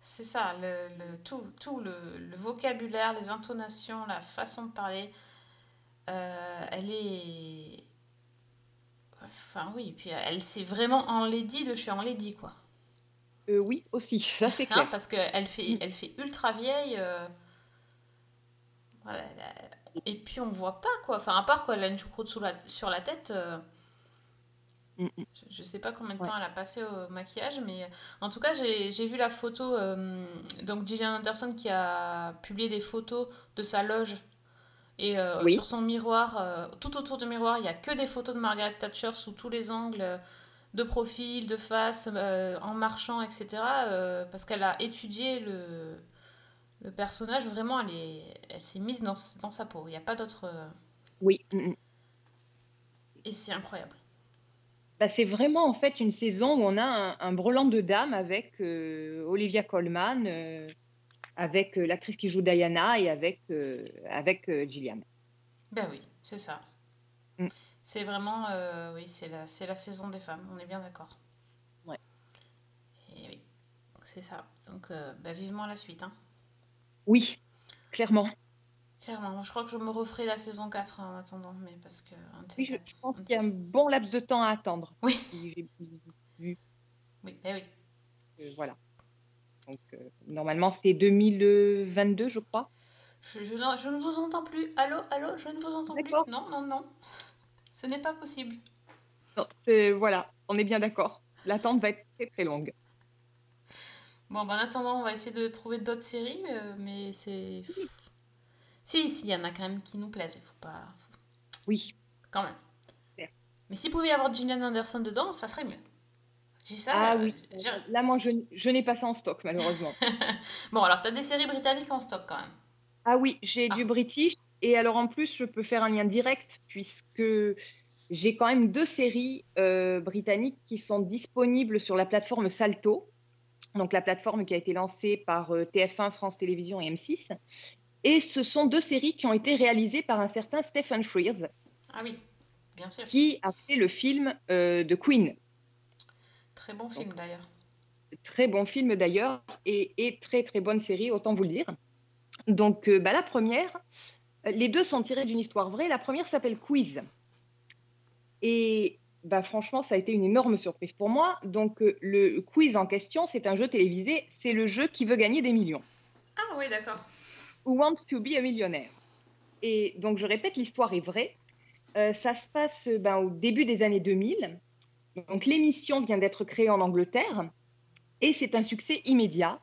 C'est ça, le, le- tout, tout le, le vocabulaire, les intonations, la façon de parler, euh, elle est... Enfin oui, puis elle s'est vraiment enlaidie de je suis enlaidie, quoi. Euh, oui, aussi, ça c'est Hein, clair. parce qu'elle fait, Mm. elle fait ultra vieille. euh, Voilà, elle Et puis on voit pas, quoi. Enfin, à part quand elle a une choucroute sous la, sur la tête... euh, Mm, mm. je- sais pas combien de Ouais. temps elle a passé au maquillage, mais en tout cas, j'ai j'ai vu la photo. euh, donc, Gillian Anderson qui a publié des photos de sa loge. Et euh, Oui. sur son miroir, euh, tout autour du miroir, il y a que des photos de Margaret Thatcher sous tous les angles, de profil, de face, euh, en marchant, etc. euh, parce qu'elle a étudié le, le personnage. Vraiment, elle est- elle s'est mise dans, dans sa peau. Il n'y a pas d'autre. euh, Oui. mm, mm. Et c'est incroyable. Bah, c'est vraiment en fait une saison où on a un, un brelan de dames avec euh, Olivia Colman, euh, avec euh, l'actrice qui joue Diana et avec, avec Gillian. Ben oui, c'est ça. Mm. C'est vraiment, oui, c'est la, c'est la saison des femmes, on est bien d'accord. Ouais. Et oui, c'est ça. Donc, bah, vivement la suite. Hein. Oui, clairement. Clairement, je crois que je me referai la saison 4 en attendant, mais parce que... Oui, je, pense qu'il y a un bon laps de temps à attendre. Oui. Si j'ai vu, Oui, ben oui. euh, voilà. Donc, euh, normalement, c'est 2022, je crois. Je, je, ne vous entends plus. Allô, allô, je ne vous entends plus. Non, non, non. Ce n'est pas possible. Non, c'est- voilà, on est bien d'accord. L'attente va être très très longue. Bon, ben, en attendant, on va essayer de trouver d'autres séries, euh, mais c'est... Si, si, il y en a quand même qui nous plaisent. Il faut pas... Oui, Quand même. Mais s'il pouvait y avoir Gillian Anderson dedans, ça serait mieux. J'ai ça. ah euh, oui. Là, moi, je, je n'ai pas ça en stock, malheureusement. Bon, alors, t'as des séries britanniques en stock quand même. Ah oui, j'ai Ah. du British. Et alors, en plus, je peux faire un lien direct puisque j'ai quand même deux séries euh, britanniques qui sont disponibles sur la plateforme Salto. Donc, la plateforme qui a été lancée par euh, TF1, France Télévisions et M6. Et ce sont deux séries qui ont été réalisées par un certain Stephen Frears, Ah oui, bien sûr. qui a fait le film euh, de Queen. Très bon film d'ailleurs. Très bon film d'ailleurs et, et très très bonne série, autant vous le dire. Donc euh, bah, la première, les deux sont tirés d'une histoire vraie. La première s'appelle Quiz. Et bah, franchement, ça a été une énorme surprise pour moi. Donc euh, le quiz en question, c'est un jeu télévisé, c'est le jeu qui veut gagner des millions. Ah oui, d'accord. Who wants to be a millionaire Et donc je répète, l'histoire est vraie. Euh, ça se passe euh, ben, au début des années 2000. Donc l'émission vient d'être créée en Angleterre et c'est un succès immédiat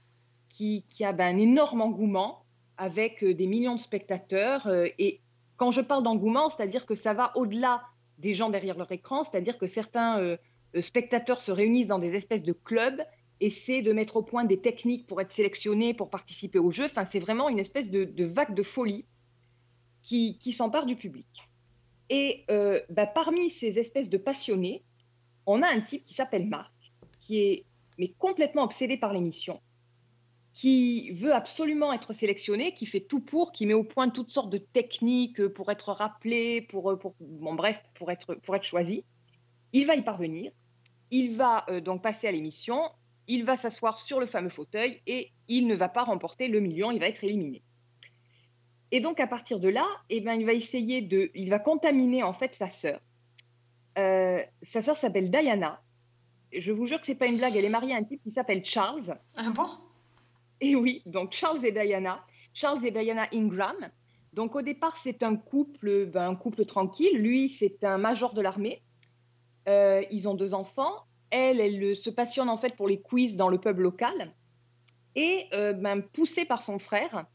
qui, qui a ben, un énorme engouement avec des millions de spectateurs. euh, et quand je parle d'engouement, c'est-à-dire que ça va au-delà des gens derrière leur écran, c'est-à-dire que certains euh, spectateurs se réunissent dans des espèces de clubs essaient de mettre au point des techniques pour être sélectionnés, pour participer au jeu. Enfin, c'est vraiment une espèce de, vague de folie qui, qui s'empare du public. Et euh, bah, parmi ces espèces de passionnés, on a un type qui s'appelle Marc, qui est mais complètement obsédé par l'émission, qui veut absolument être sélectionné, qui fait tout pour, qui met au point toutes sortes de techniques pour être rappelé, pour, pour bon, bref, pour être, pour être choisi. Il va y parvenir. Il va euh, donc passer à l'émission. Il va s'asseoir sur le fameux fauteuil et il ne va pas remporter le million. Il va être éliminé. Et donc à partir de là, eh ben, il va essayer de, il va contaminer en fait sa sœur. Euh, sa sœur s'appelle Diana. Je vous jure que c'est pas une blague. Elle est mariée à un type qui s'appelle Charles. Ah bon? Et oui, donc Charles et Diana. Charles et Diana Ingram. Donc au départ, c'est un couple, ben, un couple tranquille. Lui, c'est un major de l'armée. Euh, ils ont deux enfants. Elle, elle se passionne en fait pour les quiz dans le pub local. Et euh, ben, poussée par son frère,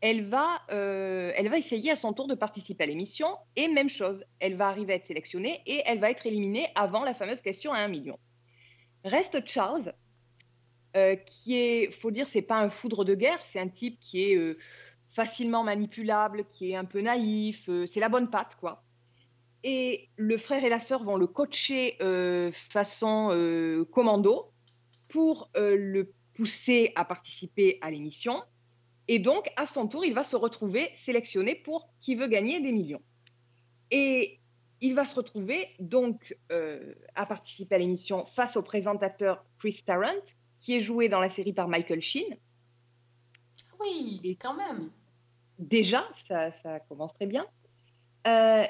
elle va, euh, elle va essayer à son tour de participer à l'émission. Et même chose, elle va arriver à être sélectionnée et elle va être éliminée avant la fameuse question à un million. Reste Charles, euh, qui est, faut dire, c'est pas un foudre de guerre, c'est un type qui est euh, facilement manipulable, qui est un peu naïf, euh, c'est la bonne patte, quoi. Et le frère et la sœur vont le coacher façon commando pour le pousser à participer à l'émission. Et donc, à son tour, il va se retrouver sélectionné pour qui veut gagner des millions. Et il va se retrouver donc à participer à l'émission face au présentateur Chris Tarrant, qui est joué dans la série par Michael Sheen. Oui, Et- quand même. Déjà, ça, ça commence très bien. Euh,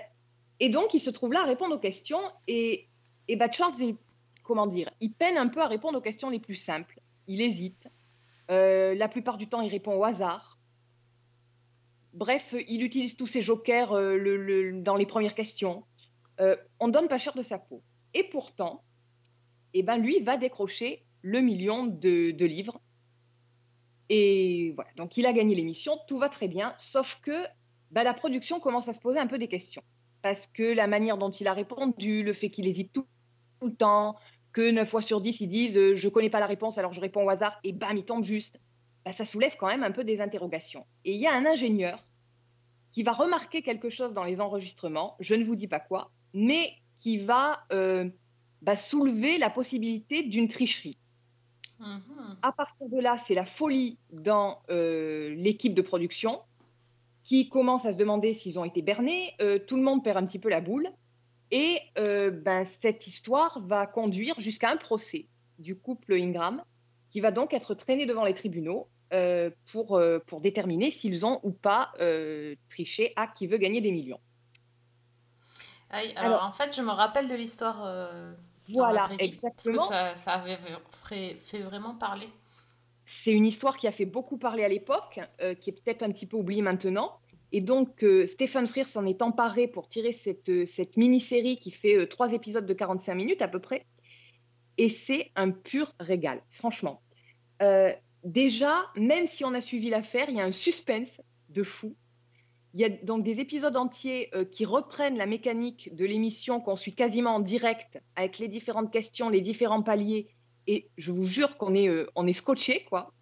et donc, il se trouve là à répondre aux questions. Et, et bah, Charles, comment dire, il peine un peu à répondre aux questions les plus simples. Il hésite. Euh, la plupart du temps, il répond au hasard. Bref, il utilise tous ses jokers euh, le- le- dans les premières questions. On donne pas cher de sa peau. Et pourtant, eh ben, lui va décrocher le million de, livres. Et voilà, donc il a gagné l'émission, tout va très bien, sauf que bah, la production commence à se poser un peu des questions. Parce que la manière dont il a répondu, le fait qu'il hésite tout, tout le temps, que 9 fois sur 10, ils disent euh, je connais pas la réponse, alors je réponds au hasard, et bam, il tombe juste, bah, ça soulève quand même un peu des interrogations. Et il y a un ingénieur qui va remarquer quelque chose dans les enregistrements, je ne vous dis pas quoi, mais qui va euh, bah, soulever la possibilité d'une tricherie Mhm. à partir de là, c'est la folie dans euh, l'équipe de production qui commence à se demander s'ils ont été bernés. Euh, tout le monde perd un petit peu la boule. Et euh, ben, cette histoire va conduire jusqu'à un procès du couple Ingram qui va donc être traîné devant les tribunaux pour, pour déterminer s'ils ont ou pas triché à qui veut gagner des millions. Alors- en fait, je me rappelle de l'histoire. Voilà, exactement. Parce que ça, ça avait fait, fait vraiment parler. C'est une histoire qui a fait beaucoup parler à l'époque, euh, qui est peut-être un petit peu oubliée maintenant. Et donc, euh, Stéphane Frears s'en est emparé pour tirer cette, euh, cette mini-série qui fait euh, trois épisodes de 45 minutes à peu près. Et c'est un pur régal, franchement. Déjà, même si on a suivi l'affaire, il y a un suspense de fou. Il y a donc des épisodes entiers euh, qui reprennent la mécanique de l'émission qu'on suit quasiment en direct avec les différentes questions, les différents paliers. Et je vous jure qu'on est, euh, on est scotché, quoi.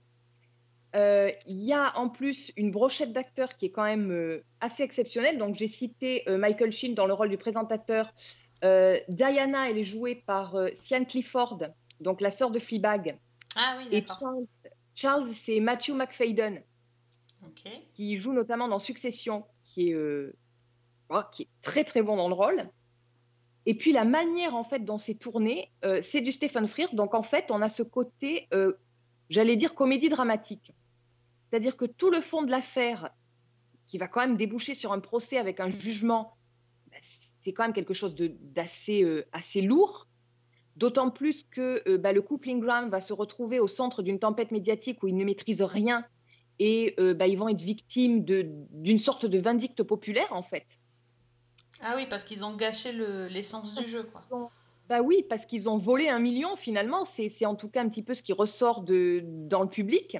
Euh, Il y a en plus une brochette d'acteurs qui est quand même assez exceptionnelle. Donc, j'ai cité Michael Sheen dans le rôle du présentateur. Diana, elle est jouée par Sian Clifford, donc la sœur de Fleabag. Ah oui, Et d'accord. Charles, Charles, c'est Matthew McFadden, Qui joue notamment dans Succession, qui est, euh, oh, qui est très très bon dans le rôle. Et puis la manière en fait dont c'est tourné, euh, c'est du Stephen Frears. Donc en fait, on a ce côté, euh, j'allais dire comédie dramatique. C'est-à-dire que tout le fond de l'affaire, qui va quand même déboucher sur un procès avec un jugement, bah, c'est quand même quelque chose d'assez assez lourd. D'autant plus que bah, le couple Ingram va se retrouver au centre d'une tempête médiatique où ils ne maîtrisent rien et euh, bah, ils vont être victimes d'une sorte de vindicte populaire en fait. Ah oui, parce qu'ils ont gâché le- l'essence du jeu, quoi. Bah oui, parce qu'ils ont volé un million finalement. C'est en tout cas un petit peu ce qui ressort de, dans le public.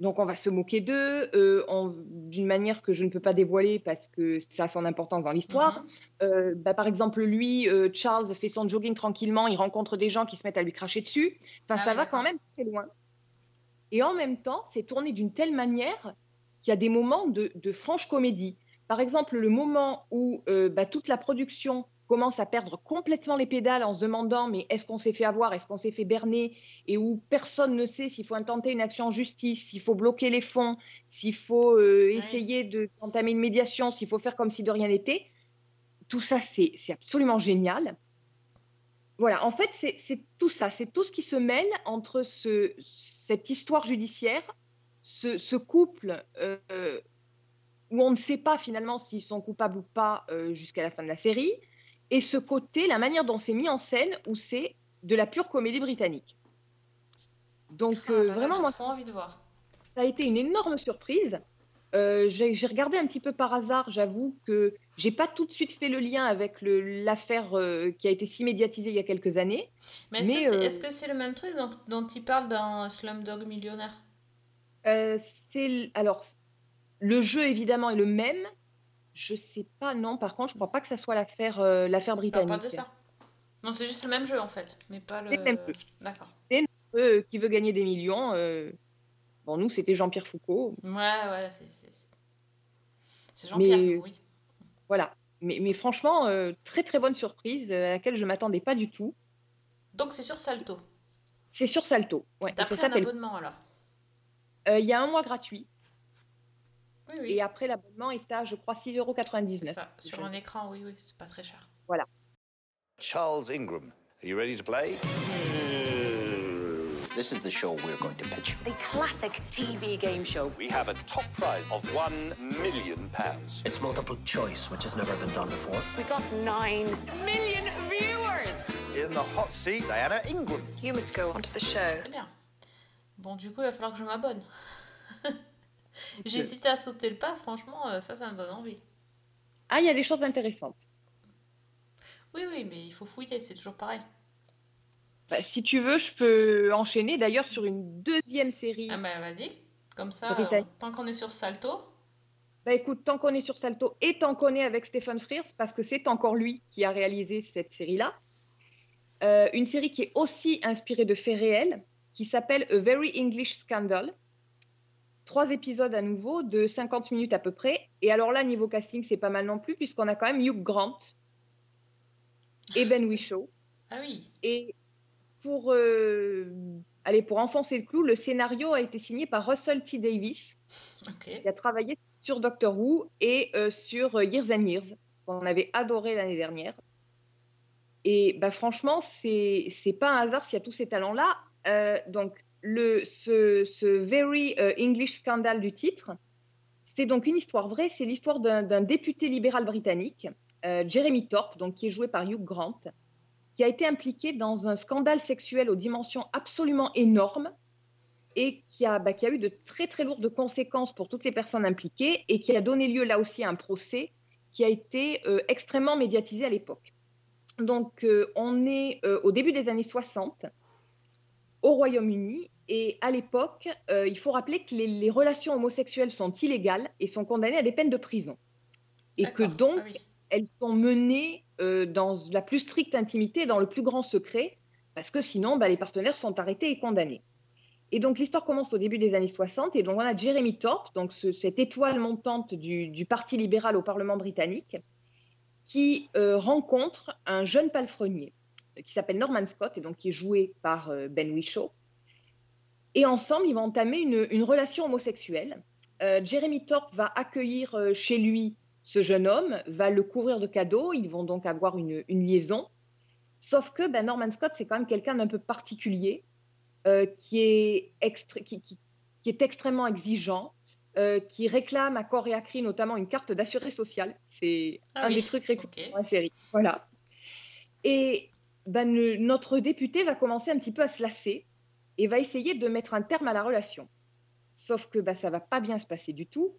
Donc on va se moquer d'eux euh, d'une manière que je ne peux pas dévoiler parce que ça a son importance dans l'histoire. Mhm. Euh, bah, par exemple, lui, euh, Charles fait son jogging tranquillement, il rencontre des gens qui se mettent à lui cracher dessus. Enfin, Ah ça oui, va quand même très loin. Et en même temps, c'est tourné d'une telle manière qu'il y a des moments de, de franche comédie. Par exemple, le moment où euh, bah, toute la production commence à perdre complètement les pédales en se demandant mais est-ce qu'on s'est fait avoir, est-ce qu'on s'est fait berner, et où personne ne sait s'il faut intenter une action en justice, s'il faut bloquer les fonds, s'il faut euh, essayer de- d'entamer une médiation, s'il faut faire comme si de rien n'était. Tout ça, c'est absolument génial. Voilà, en fait, c'est c'est tout ça, c'est tout ce qui se mêle entre ce, cette histoire judiciaire, ce, ce couple euh, où on ne sait pas finalement s'ils sont coupables ou pas euh, jusqu'à la fin de la série, et ce côté, la manière dont c'est mis en scène, où c'est de la pure comédie britannique. Donc Ah euh, vraiment, moi, trop envie de voir. ça a été une énorme surprise. J'ai regardé un petit peu par hasard, j'avoue que j'ai pas tout de suite fait le lien avec l'affaire euh, qui a été si médiatisée il y a quelques années. Mais est-ce que c'est euh, c'est le même truc dont, dont il parle dans Slumdog Millionnaire? Euh, c'est alors le jeu évidemment est le même. Je sais pas, non. Par contre, je crois pas que ça soit l'affaire euh, l'affaire britannique. pas de ça. Non, c'est juste le même jeu en fait, mais pas le. C'est le même jeu. D'accord. Euh, qui veut gagner des millions. Bon, nous, c'était Jean-Pierre Foucault. Ouais, ouais, c'est. c'est- C'est Jean-Pierre, Mais- oui. Voilà. Mais, mais franchement, euh, très très bonne surprise euh, à laquelle je m'attendais pas du tout. Donc c'est sur Salto. C'est sur Salto. Ouais, T'as ça un abonnement alors Euh, Il y a un mois gratuit. Oui, oui. Et après, l'abonnement est à, je crois, 6,99€. C'est ça. Sur un écran, oui, oui, c'est pas très cher. Charles Ingram. Are you ready to play? This is the show we're going to pitch. The classic TV game show. We have a top prize of one million pounds. It's multiple choice, which has never been done before. We got nine million viewers. In the hot seat, Diana Ingram. You must go onto the show. Très bien. Bon, du coup, il va falloir que je m'abonne. J'ai hésité à sauter le pas, franchement, euh, ça, ça me donne envie. Ah, il y a des choses intéressantes. Oui, oui, mais il faut fouiller, c'est toujours pareil. Bah, si tu veux, je peux enchaîner d'ailleurs sur une deuxième série. Ah bah vas-y, comme ça, euh, tant qu'on est sur Salto, Bah écoute, tant qu'on est sur Salto et tant qu'on est avec Stephen Frears, parce que c'est encore lui qui a réalisé cette série-là, euh, une série qui est aussi inspirée de faits réels, qui s'appelle A Very English Scandal. Trois épisodes à nouveau de 50 minutes à peu près. Et alors là, niveau casting, c'est pas mal non plus, puisqu'on a quand même Hugh Grant et Ben Whishaw. ah oui, Et pour, euh, allez, pour enfoncer le clou, le scénario a été signé par Russell T. Davis, ok. qui a travaillé sur Doctor Who et euh, sur euh, Years and Years, qu'on avait adoré l'année dernière. Et bah, franchement, c'est c'est pas un hasard s'il y a tous ces talents-là. Euh, donc, le, ce, ce Very English Scandal du titre, c'est donc une histoire vraie. C'est l'histoire d'un député libéral britannique, Jeremy Thorpe, donc, qui est joué par Hugh Grant, qui a été impliqué dans un scandale sexuel aux dimensions absolument énormes et qui a, bah, qui a eu de très très lourdes conséquences pour toutes les personnes impliquées et qui a donné lieu là aussi à un procès qui a été euh, extrêmement médiatisé à l'époque. Donc euh, on est euh, au début des années 60 au Royaume-Uni et à l'époque, il faut rappeler que les, les relations homosexuelles sont illégales et sont condamnées à des peines de prison. Et que donc Ah oui. Elles sont menées euh, dans la plus stricte intimité, dans le plus grand secret, parce que sinon, bah, les partenaires sont arrêtés et condamnés. Et donc l'histoire commence au début des années 60, et donc on a Jeremy Thorpe, donc ce- cette étoile montante du, Parti libéral au Parlement britannique, qui euh, rencontre un jeune palefrenier euh, qui s'appelle Norman Scott, et donc qui est joué par Ben Whishaw. Et ensemble, ils vont entamer une, relation homosexuelle. Jeremy Thorpe va accueillir chez lui ce jeune homme, va le couvrir de cadeaux, ils vont donc avoir une, une liaison. Sauf que ben, Norman Scott, c'est quand même quelqu'un d'un peu particulier, euh, qui, est extré- qui, qui- qui est extrêmement exigeant, euh, qui réclame à corps et à cri notamment une carte d'assuré social. C'est Ah un oui, des trucs récurrents dans la série. Voilà. Et ben, le- notre député va commencer un petit peu à se lasser et va essayer de mettre un terme à la relation. Sauf que ben, ça va pas bien se passer du tout.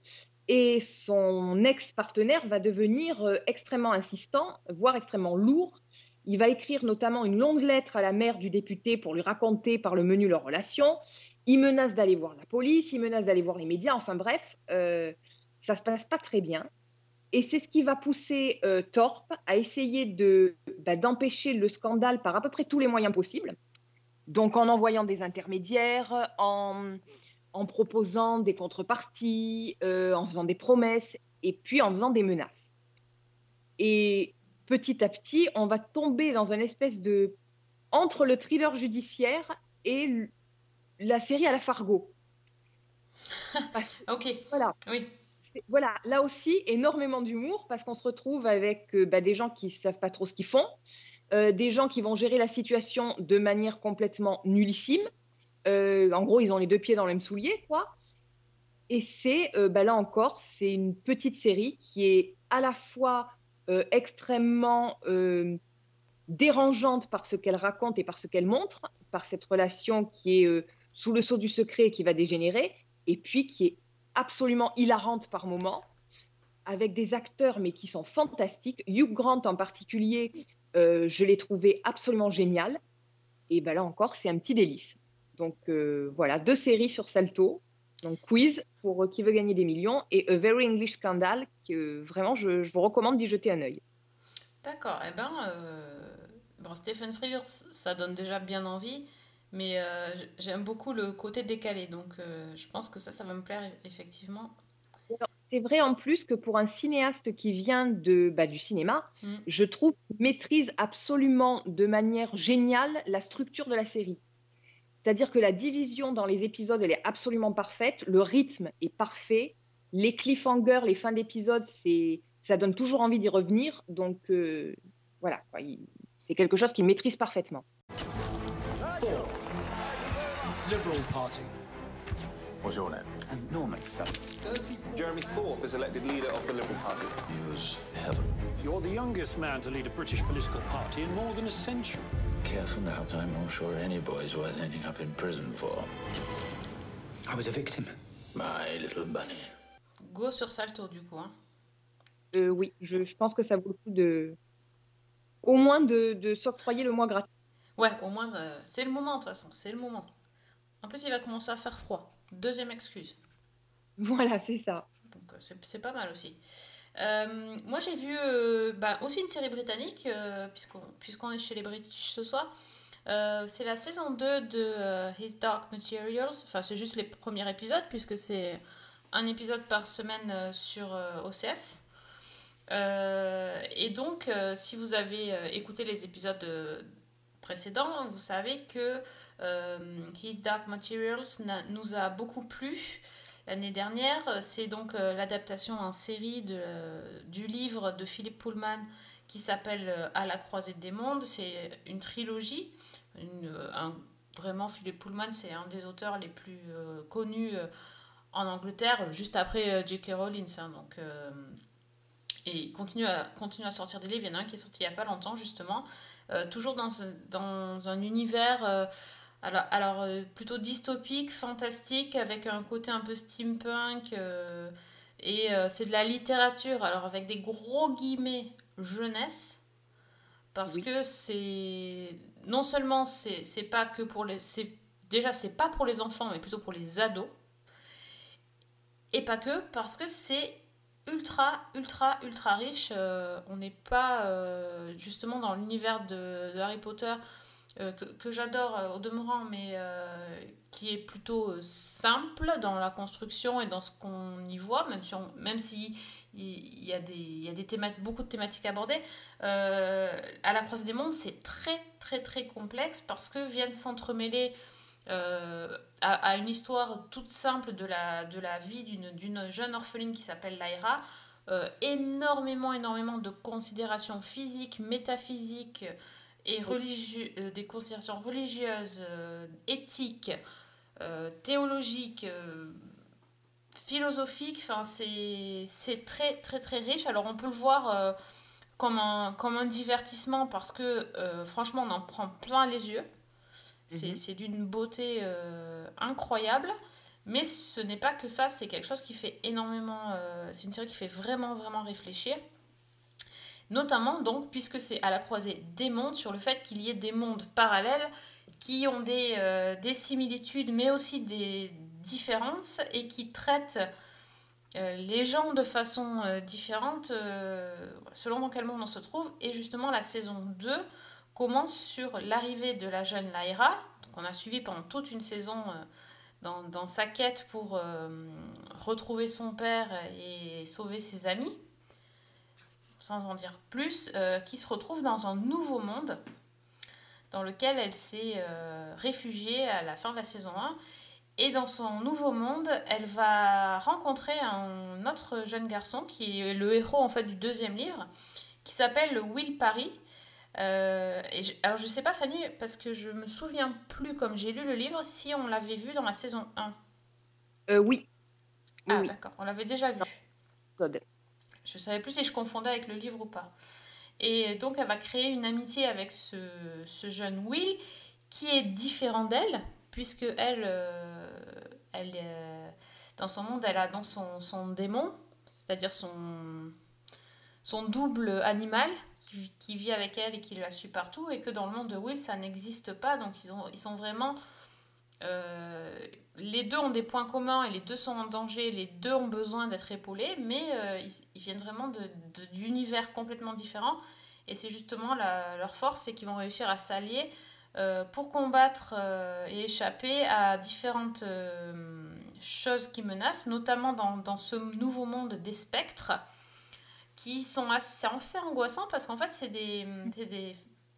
Et son ex-partenaire va devenir euh, extrêmement insistant, voire extrêmement lourd. Il va écrire notamment une longue lettre à la mère du député pour lui raconter par le menu leur relation. il menace d'aller voir la police, il menace d'aller voir les médias, enfin bref, euh, ça se passe pas très bien. Et c'est ce qui va pousser euh, Thorpe à essayer bah, d'empêcher le scandale par à peu près tous les moyens possibles. Donc en envoyant des intermédiaires, en, en proposant des contreparties, euh, en faisant des promesses et puis en faisant des menaces. Et petit à petit, on va tomber dans une espèce de... entre le thriller judiciaire et l- la série à la Fargo. Ok, Voilà. oui. Voilà, là aussi, énormément d'humour parce qu'on se retrouve avec euh, bah, des gens qui ne savent pas trop ce qu'ils font, euh, des gens qui vont gérer la situation de manière complètement nullissime. Euh, en gros, ils ont les deux pieds dans le même soulier, quoi. Et c'est, euh, bah, là encore, c'est une petite série qui est à la fois euh, extrêmement dérangeante par ce qu'elle raconte et par ce qu'elle montre, par cette relation qui est sous le sceau du secret et qui va dégénérer, et puis qui est absolument hilarante par moments, avec des acteurs mais qui sont fantastiques. Hugh Grant en particulier, je l'ai trouvé absolument génial. Et ben là encore, c'est un petit délice. Donc euh, voilà, deux séries sur Salto. Donc Quiz pour euh, qui veut gagner des millions et A Very English Scandal que euh, vraiment je, je vous recommande d'y jeter un œil. D'accord, eh ben, bon, Stephen Frears, ça donne déjà bien envie, mais euh, j'aime beaucoup le côté décalé, donc euh, je pense que ça, ça va me plaire effectivement. C'est vrai en plus que pour un cinéaste qui vient de, bah, du cinéma, Mm. je trouve maîtrise absolument de manière géniale la structure de la série. C'est-à-dire que la division dans les épisodes, elle est absolument parfaite, le rythme est parfait, les cliffhangers, les fins d'épisodes, c'est, ça donne toujours envie d'y revenir. Donc euh, voilà, c'est quelque chose qu'il maîtrise parfaitement. Liberal Party. What's your name? And Norman, sir. Jeremy Thorpe is elected leader of the Liberal Party. Use heaven. You're the youngest man to lead a British political party in more than a century. Careful now, I'm not sure any boy's worth ending up in prison for. I was a victim. My little bunny. Go sur Salto, du coup. hein. Euh, oui, je, je pense que ça vaut le coup de, au moins de, de s'octroyer le mois gratuit. Ouais, au moins, euh, c'est le moment, de toute façon, c'est le moment. En plus, il va commencer à faire froid. Deuxième excuse. Voilà, c'est ça. Donc euh, c'est c'est pas mal aussi. Euh, moi j'ai vu euh, bah, aussi une série britannique, euh, puisqu'on est chez les British ce soir. C'est la saison 2 de His Dark Materials. Enfin, c'est juste les premiers épisodes, puisque c'est un épisode par semaine sur OCS. Et donc, si vous avez écouté les épisodes précédents, vous savez que His Dark Materials nous a beaucoup plu l'année dernière. C'est donc euh, l'adaptation en série de, euh, du livre de Philippe Pullman qui s'appelle euh, À la croisée des mondes. C'est une trilogie. Un- vraiment, Philippe Pullman, c'est un des auteurs les plus connus en Angleterre, juste après J.K. Rowling. hein. donc, et il continue à, continue à sortir des livres. Il y en a un qui est sorti il n'y a pas longtemps, justement. Toujours dans, dans un univers alors, alors, euh, plutôt dystopique, fantastique, avec un côté un peu steampunk. euh, et euh, c'est de la littérature, alors avec des gros guillemets jeunesse. Parce Oui. que c'est. Non seulement c'est pas que pour les. c'est Déjà, c'est pas pour les enfants, mais plutôt pour les ados. Et pas que, parce que c'est ultra, ultra, ultra riche. Euh, on n'est pas euh, justement dans l'univers de, de Harry Potter euh, que, j'adore euh, au demeurant, mais euh, qui est plutôt simple dans la construction et dans ce qu'on y voit, même si, même si il y a des, il y a des beaucoup de thématiques abordées. À la croisée des mondes, c'est très, très, très complexe parce que viennent s'entremêler à, une histoire toute simple de la, de la vie d'une- jeune orpheline qui s'appelle Lyra. énormément, énormément de considérations physiques, métaphysiques et religieux, euh, des considérations religieuses, euh, éthiques, euh, théologiques, philosophiques. Enfin, c'est très, très, très riche. Alors, on peut le voir comme, un, comme un divertissement parce que, franchement, on en prend plein les yeux. C'est Mhm. d'une beauté incroyable. Mais ce n'est pas que ça, c'est quelque chose qui fait énormément. c'est une série qui fait vraiment, vraiment réfléchir. Notamment, donc, puisque c'est à la croisée des mondes, sur le fait qu'il y ait des mondes parallèles qui ont des, euh, des similitudes mais aussi des différences et qui traitent euh, les gens de façon euh, différente selon dans quel monde on se trouve. Et justement, la saison 2 commence sur l'arrivée de la jeune Lyra. Donc, on a suivi pendant toute une saison dans, sa quête pour retrouver son père et sauver ses amis, sans en dire plus, euh, qui se retrouve dans un nouveau monde dans lequel elle s'est euh, réfugiée à la fin de la saison 1. Et dans son nouveau monde, elle va rencontrer un autre jeune garçon qui est le héros en fait du deuxième livre, qui s'appelle Will Parry. Euh, et je- alors je sais pas Fanny, parce que je me souviens plus comme j'ai lu le livre, si on l'avait vu dans la saison 1. Euh, oui. Ah oui. d'accord, on l'avait déjà vu. Code. Je savais plus si je confondais avec le livre ou pas. Et donc elle va créer une amitié avec ce, ce jeune Will qui est différent d'elle, puisque elle, euh, elle euh, dans son monde, elle a donc son, son démon, c'est-à-dire son, son double animal qui, qui vit avec elle et qui la suit partout, et que dans le monde de Will, ça n'existe pas. Donc ils, ont, ils sont vraiment... euh, les deux ont des points communs et les deux sont en danger, les deux ont besoin d'être épaulés, mais euh, ils, viennent vraiment d'univers complètement différents. Et c'est justement leur force, c'est qu'ils vont réussir à s'allier euh, pour combattre et échapper à différentes choses qui menacent, notamment dans, ce nouveau monde des spectres, qui sont assez, angoissants parce qu'en fait, c'est des, des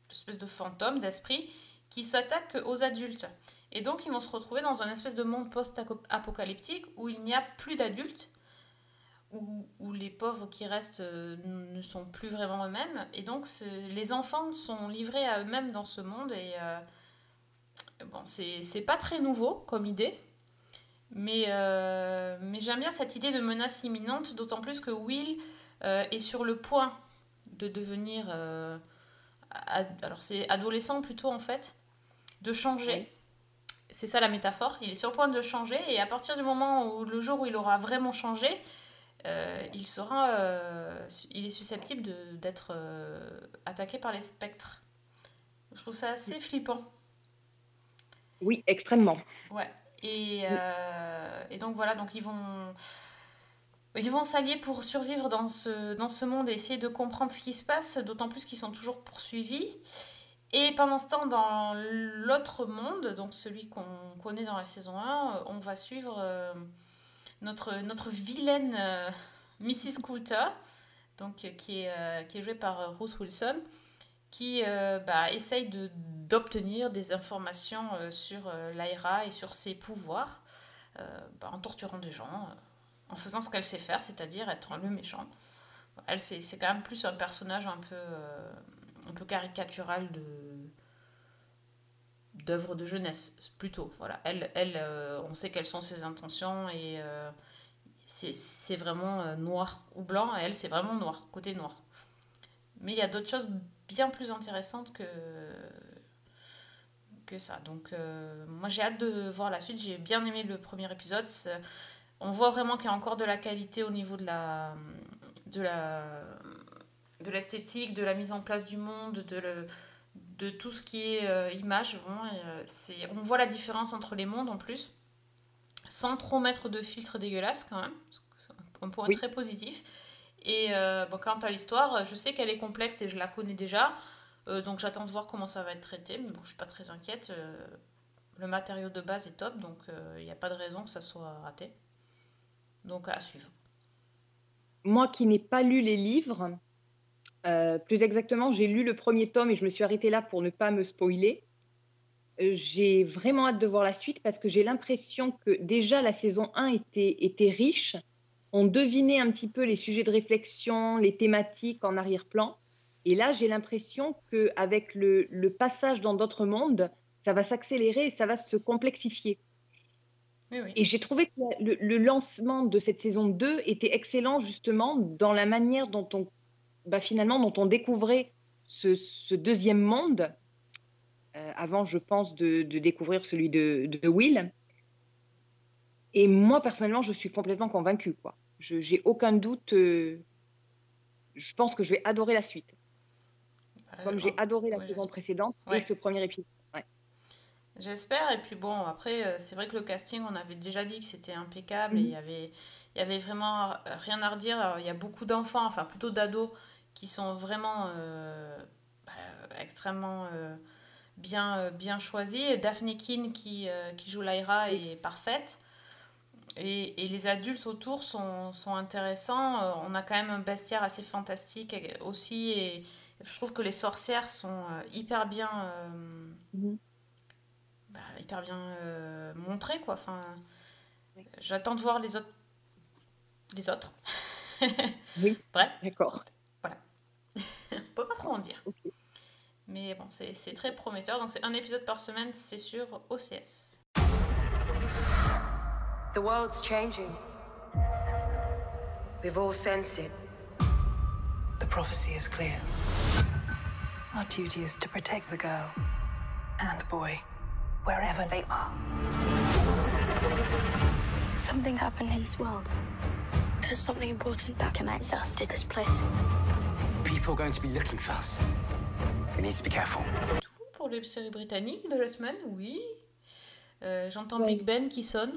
espèces de fantômes, d'esprits, qui s'attaquent aux adultes. Et donc, ils vont se retrouver dans un espèce de monde post-apocalyptique où il n'y a plus d'adultes, où, les pauvres qui restent euh, ne sont plus vraiment eux-mêmes. Et donc, les enfants sont livrés à eux-mêmes dans ce monde. Et euh, bon, c'est pas très nouveau comme idée. Mais, euh, mais j'aime bien cette idée de menace imminente, d'autant plus que Will euh, est sur le point de devenir. alors, c'est adolescent plutôt en fait, de changer. C'est ça la métaphore. Il est sur le point de changer et à partir du moment où le jour où il aura vraiment changé, euh, il sera, euh, il est susceptible d'être euh, attaqué par les spectres. Je trouve ça assez flippant. Oui, extrêmement. Ouais. Et, euh, et donc voilà, donc ils vont, ils vont s'allier pour survivre dans ce, dans ce monde et essayer de comprendre ce qui se passe, d'autant plus qu'ils sont toujours poursuivis. Et pendant ce temps, dans l'autre monde, donc celui qu'on connaît dans la saison 1, on va suivre euh, notre, notre vilaine euh, Mrs. Coulter, donc, euh, qui, est, euh, qui est jouée par euh, Ruth Wilson, qui euh, bah, essaye de- d'obtenir des informations euh, sur euh, Lyra et sur ses pouvoirs euh, bah, en torturant des gens, euh, en faisant ce qu'elle sait faire, c'est-à-dire être le méchant. Elle, c'est c'est quand même plus un personnage un peu, euh, un peu caricatural de d'œuvre de jeunesse plutôt. Voilà. Elle, elle euh, on sait quelles sont ses intentions et euh, c'est vraiment euh, noir ou blanc. Et elle c'est vraiment noir côté noir. Mais il y a d'autres choses bien plus intéressantes que que ça. Donc euh, moi j'ai hâte de voir la suite. J'ai bien aimé le premier épisode. On voit vraiment qu'il y a encore de la qualité au niveau de la de la de l'esthétique de la mise en place du monde de le de tout ce qui est euh, image vraiment, et, euh, c'est on voit la différence entre les mondes en plus sans trop mettre de filtre dégueulasse quand même un point Oui. très positif. Et euh, bon, quant à l'histoire je sais qu'elle est complexe et je la connais déjà donc j'attends de voir comment ça va être traité mais bon je suis pas très inquiète le matériau de base est top donc il n'y a pas de raison que ça soit raté. Donc à suivre. Moi qui n'ai pas lu les livres, euh, plus exactement, j'ai lu le premier tome et je me suis arrêtée là pour ne pas me spoiler. Euh, j'ai vraiment hâte de voir la suite parce que j'ai l'impression que déjà la saison 1 était, était riche. On devinait un petit peu les sujets de réflexion, les thématiques en arrière-plan. Et là, j'ai l'impression qu'avec le, le passage dans d'autres mondes, ça va s'accélérer et ça va se complexifier. oui, oui. Et j'ai trouvé que le, le lancement de cette saison 2 était excellent justement dans la manière dont on, bah, finalement, dont on découvrait ce, ce deuxième monde. euh, avant, je pense, de, de découvrir celui de, de Will. Et moi, personnellement, je suis complètement convaincue. Quoi. Je j'ai aucun doute. euh, je pense que je vais adorer la suite. Comme j'ai Euh, adoré la ouais, saison précédente Ouais. et ce premier épisode. J'espère. Et puis bon, après, euh, c'est vrai que le casting, on avait déjà dit que c'était impeccable et il y avait, il y avait vraiment euh, rien à redire. Alors, il y a beaucoup d'enfants, enfin plutôt d'ados, qui sont vraiment euh, bah, extrêmement euh, bien, euh, bien choisis. Et Daphne Keane qui, qui joue Lyra est parfaite. Et, et les adultes autour sont, sont intéressants. On a quand même un bestiaire assez fantastique aussi. Et je trouve que les sorcières sont hyper bien, Mhm. bah, hyper bien euh, montrées. Quoi. Enfin, J'attends de voir les autres. Les autres. Oui. Bref, D'accord. On peut pas trop en dire. Mais bon, c'est c'est très prometteur. Donc c'est un épisode par semaine, c'est sur OCS. The world's changing. We've all sensed it. The prophecy is clear. Our duty is to protect the girl and the boy, wherever they are. Something happened in this world. There's something important that connects us to this place. People are going to be looking for us. We need to be careful. Pour les séries britanniques de la semaine, oui. Euh, J'entends Ouais. Big Ben qui sonne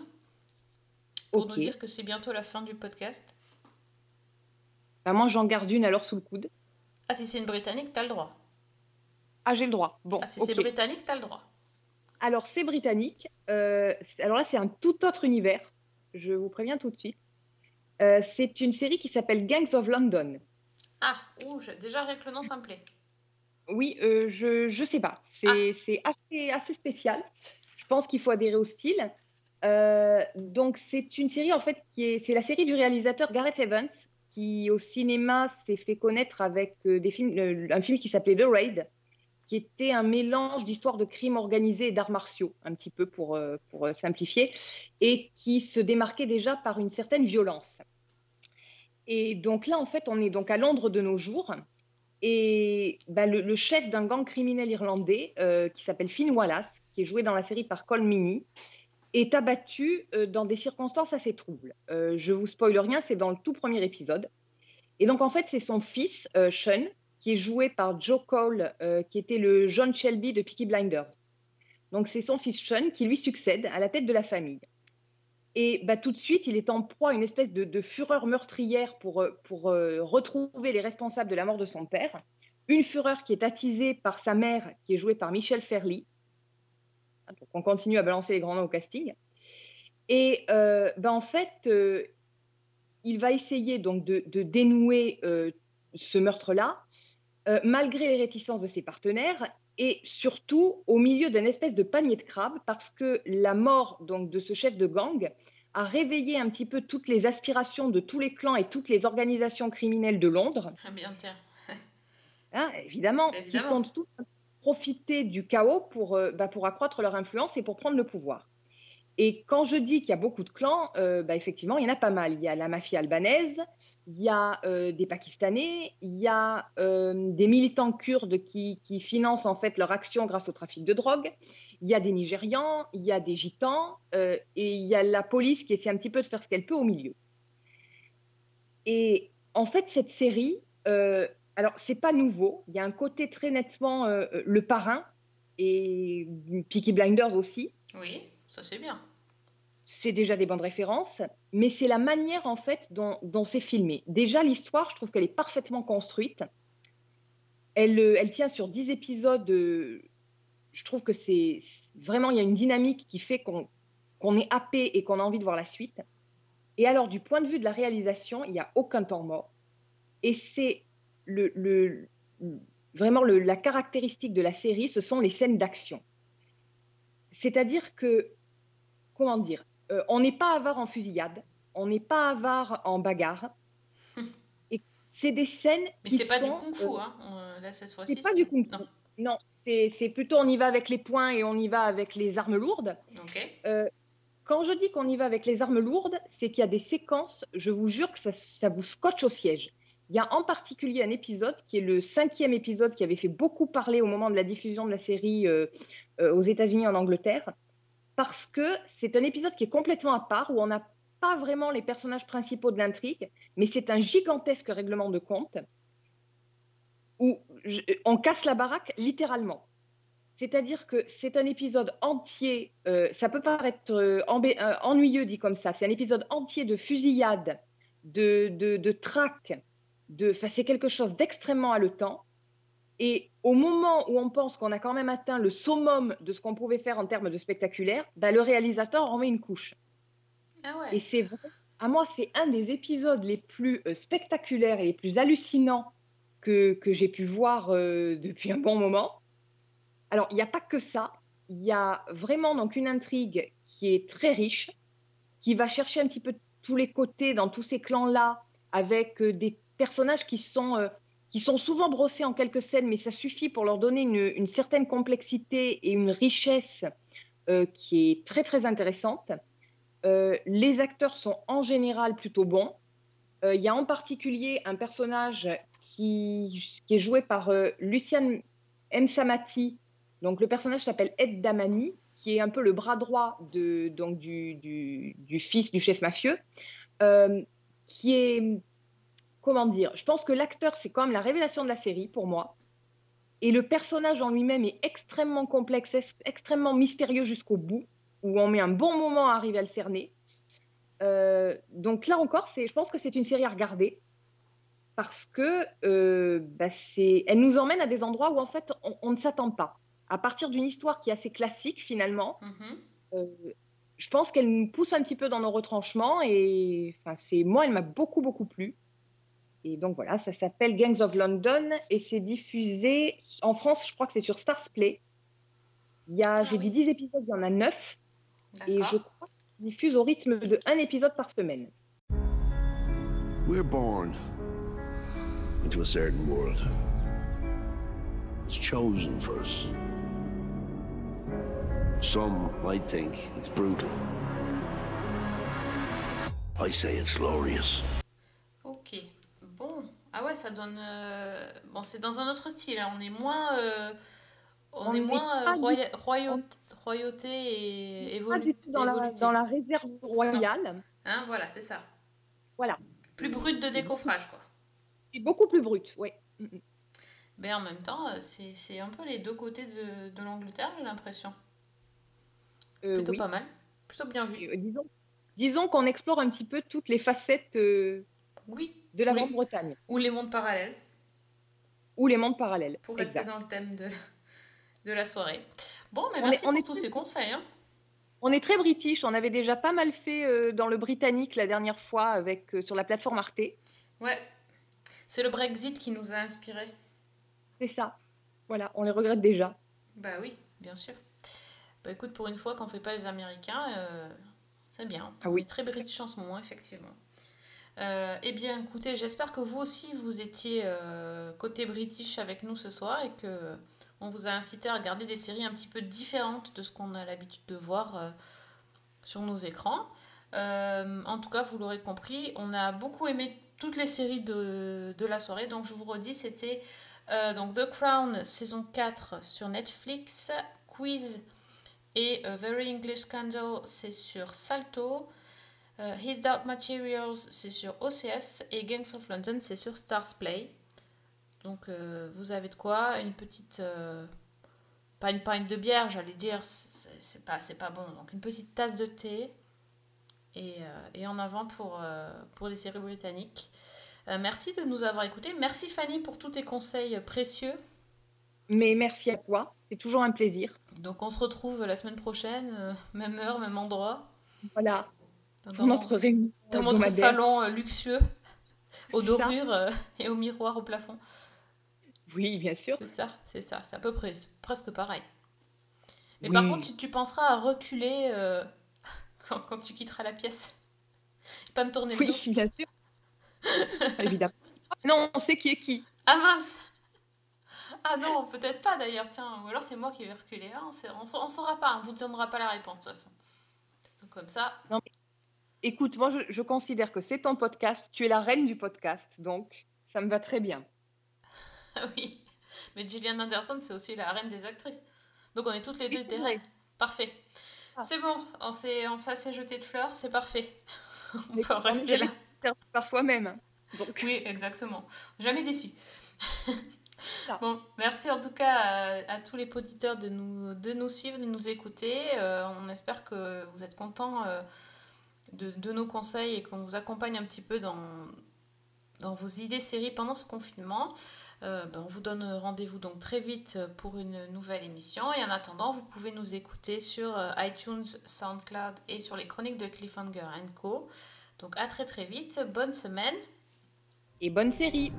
pour Ok. nous dire que c'est bientôt la fin du podcast. Bah, moi, j'en garde une alors sous le coude. Ah, si c'est une britannique, t'as le droit. Ah, j'ai le droit. Bon, Ah, si ok. c'est britannique, t'as le droit. Alors, c'est britannique. Euh, alors là, c'est un tout autre univers. Je vous préviens tout de suite. Euh, c'est une série qui s'appelle Gangs of London. Ah, ouh, je- déjà rien que le nom, ça me plaît. Oui, euh, je je sais pas. C'est c'est assez, assez spécial. Je pense qu'il faut adhérer au style. Euh, donc, c'est une série, en fait, qui est, c'est la série du réalisateur Gareth Evans, qui au cinéma s'est fait connaître avec euh, des films, le- un film qui s'appelait The Raid, qui était un mélange d'histoires de crimes organisés et d'arts martiaux, un petit peu pour, pour simplifier, et qui se démarquait déjà par une certaine violence. Et donc là, en fait, on est donc à Londres de nos jours. Et bah, le, chef d'un gang criminel irlandais euh, qui s'appelle Finn Wallace, qui est joué dans la série par Cole Meany, est abattu euh, dans des circonstances assez troubles. Euh, je vous spoile rien, c'est dans le tout premier épisode. Et donc en fait, c'est son fils, euh, Sean, qui est joué par Joe Cole, qui était le John Shelby de Peaky Blinders. Donc c'est son fils Sean qui lui succède à la tête de la famille. Et bah, tout de suite, il est en proie à une espèce de, fureur meurtrière pour, euh, euh, retrouver les responsables de la mort de son père. Une fureur qui est attisée par sa mère, qui est jouée par Michelle Ferly. Donc on continue à balancer les grands noms au casting. Et euh, bah, en fait, il va essayer donc de, dénouer ce meurtre-là, malgré les réticences de ses partenaires, et surtout au milieu d'une espèce de panier de crabes, parce que la mort donc de ce chef de gang a réveillé un petit peu toutes les aspirations de tous les clans et toutes les organisations criminelles de Londres, Ah, bien, tiens. hein, évidemment, Évidemment. qui comptent tous profiter du chaos pour, euh, bah, pour accroître leur influence et pour prendre le pouvoir. Et quand je dis qu'il y a beaucoup de clans, euh, bah, effectivement, il y en a pas mal. Il y a la mafia albanaise, il y a euh, des Pakistanais, il y a euh, des militants kurdes qui, financent en fait leur action grâce au trafic de drogue, il y a des Nigérians, il y a des Gitans, et il y a la police qui essaie un petit peu de faire ce qu'elle peut au milieu. Et en fait, cette série, alors c'est pas nouveau, il y a un côté très nettement le parrain et Peaky Blinders aussi Oui, ça c'est bien. C'est déjà des bonnes références, mais c'est la manière en fait dont, dont c'est filmé. Déjà, l'histoire, je trouve qu'elle est parfaitement construite. Elle, euh, elle tient sur 10 épisodes. euh, Je trouve que c'est vraiment, il y a une dynamique qui fait qu'on qu'on est happé et qu'on a envie de voir la suite. Et alors, du point de vue de la réalisation, il n'y a aucun temps mort. Et c'est le, le- vraiment la caractéristique de la série, ce sont les scènes d'action. C'est-à-dire que comment dire, euh, on n'est pas avare en fusillade, on n'est pas avare en bagarre. Et c'est des scènes Mais c'est pas du kung-fu, euh, hein. là, cette fois-ci. c'est pas du kung-fu. Non, c'est c'est plutôt on y va avec les poings et on y va avec les armes lourdes. Euh, quand je dis qu'on y va avec les armes lourdes, c'est qu'il y a des séquences, je vous jure que ça, ça vous scotche au siège. Il y a en particulier un épisode qui est le cinquième épisode qui avait fait beaucoup parler au moment de la diffusion de la série aux États-Unis en Angleterre, parce que c'est un épisode qui est complètement à part, où on n'a pas vraiment les personnages principaux de l'intrigue, mais c'est un gigantesque règlement de compte où on casse la baraque littéralement. C'est-à-dire que c'est un épisode entier, euh, ça peut paraître euh, euh, ennuyeux dit comme ça, c'est un épisode entier de fusillade, de, de, de traque, de, c'est quelque chose d'extrêmement haletant. Et au moment où on pense qu'on a quand même atteint le summum de ce qu'on pouvait faire en termes de spectaculaire, bah, le réalisateur en met une couche. Ah ouais. Et c'est vrai, à moi, c'est un des épisodes les plus euh, spectaculaires et les plus hallucinants que, que j'ai pu voir euh, depuis un bon moment. Alors, il n'y a pas que ça. Il y a vraiment donc une intrigue qui est très riche, qui va chercher un petit peu tous les côtés dans tous ces clans-là, avec euh, des personnages qui sont, euh, qui sont souvent brossés en quelques scènes, mais ça suffit pour leur donner une, certaine complexité et une richesse euh, qui est très très intéressante. Euh, les acteurs sont en général plutôt bons. Euh, Il y a en particulier un personnage qui, est joué par Luciane Msamati. Donc le personnage s'appelle Ed Damani, qui est un peu le bras droit de, donc, du, du- fils du chef mafieux, qui est, comment dire, je pense que l'acteur, c'est quand même la révélation de la série pour moi. Et le personnage en lui-même est extrêmement complexe, ex- extrêmement mystérieux jusqu'au bout, où on met un bon moment à arriver à le cerner. Euh, donc là encore, je pense que c'est une série à regarder parce que euh, bah, elle nous emmène à des endroits où en fait on, on ne s'attend pas. À partir d'une histoire qui est assez classique finalement, Mhm. euh, je pense qu'elle nous pousse un petit peu dans nos retranchements et enfin c'est moi elle m'a beaucoup beaucoup plu. Et donc voilà, ça s'appelle Gangs of London et c'est diffusé en France, je crois que c'est sur Stars Play. Il y a, j'ai dit 10 épisodes, il y en a 9 et je crois qu'ils diffusent au rythme de un épisode par semaine. We're born into a certain world. It's chosen for us. Some might think it's brutal. I say it's glorious. Ah ouais, ça donne. euh, Bon, c'est dans un autre style. hein. On est moins. euh, On, On est moins pas euh, du- royauté, royauté et Pas évolu- du tout dans la, évolutif. dans la réserve royale. Hein, voilà, c'est ça. Voilà. Plus brut de décoffrage, quoi. C'est beaucoup plus brut, oui. Mais en même temps, c'est un peu les deux côtés de, de l'Angleterre, j'ai l'impression. C'est Euh, plutôt oui. pas mal. Plutôt bien vu. Euh, disons disons qu'on explore un petit peu toutes les facettes euh, Oui. De la. Grande-Bretagne Ou les mondes parallèles, ou les mondes parallèles. pour rester Exact. dans le thème de, de la soirée. Bon, mais On est- merci on pour est tous très- ces conseils. hein. On est très british, on avait déjà pas mal fait euh, dans le britannique la dernière fois avec, euh, sur la plateforme Arte. Ouais. C'est le Brexit qui nous a inspirés. C'est ça. Voilà, on les regrette déjà. Bah oui, bien sûr. Bah écoute, pour une fois qu'on fait pas les Américains, euh, c'est bien. Ah On oui. est très british en ce moment, effectivement. Euh, eh bien, écoutez, j'espère que vous aussi, vous étiez euh, côté british avec nous ce soir et que on vous a incité à regarder des séries un petit peu différentes de ce qu'on a l'habitude de voir euh, sur nos écrans. En tout cas, vous l'aurez compris, on a beaucoup aimé toutes les séries de, la soirée. Donc, je vous redis, c'était The Crown saison 4 sur Netflix, Quiz et Very English Scandal, c'est sur Salto. Euh, His Dark Materials, c'est sur OCS. Et Gangs of London, c'est sur Stars Play. Donc, euh, vous avez de quoi Une petite. euh, pas une pinte de bière, j'allais dire, c'est pas, pas bon. Donc, une petite tasse de thé. Et, et en avant pour, pour les séries britanniques. Merci de nous avoir écoutés. Merci Fanny pour tous tes conseils précieux. Mais merci à toi, c'est toujours un plaisir. Donc on se retrouve la semaine prochaine, même heure, même endroit, Voilà, dans, notre réunion dans notre hebdomadaire. salon euh, luxueux, aux dorures euh, et au miroir au plafond. Oui, bien sûr. C'est ça, c'est ça, c'est à peu près, presque pareil. Mais Oui. par contre, tu, tu penseras à reculer euh, quand, quand tu quitteras la pièce. Et pas me tourner le Oui, dos. bien sûr. Évidemment. Non, on sait qui est qui. Ah mince Ah non, peut-être pas d'ailleurs, tiens. Ou alors c'est moi qui vais reculer. Ah, on on saura pas, on vous donnera pas la réponse de toute façon. Donc, comme ça, Non, mais écoute, moi je, je considère que c'est ton podcast, tu es la reine du podcast, donc ça me va très bien. Ah oui. Mais Gillian Anderson, c'est aussi la reine des actrices. Donc on est toutes les deux des reines. Parfait. Ah. C'est bon, on s'est on s'est assez jeté de fleurs, c'est parfait. on Mais peut rester là. jamais Par soi-même. Donc, Oui, exactement. Jamais déçu. Bon, merci en tout cas à, à tous les auditeurs de nous, de nous suivre, de nous écouter. Euh, on espère que vous êtes contents euh, de, nos conseils et qu'on vous accompagne un petit peu dans, dans vos idées séries pendant ce confinement. Euh, ben, on vous donne rendez-vous donc très vite pour une nouvelle émission. Et en attendant, vous pouvez nous écouter sur euh, iTunes, SoundCloud et sur les chroniques de Cliffhanger Co. Donc à très très vite. Bonne semaine. Et bonne série.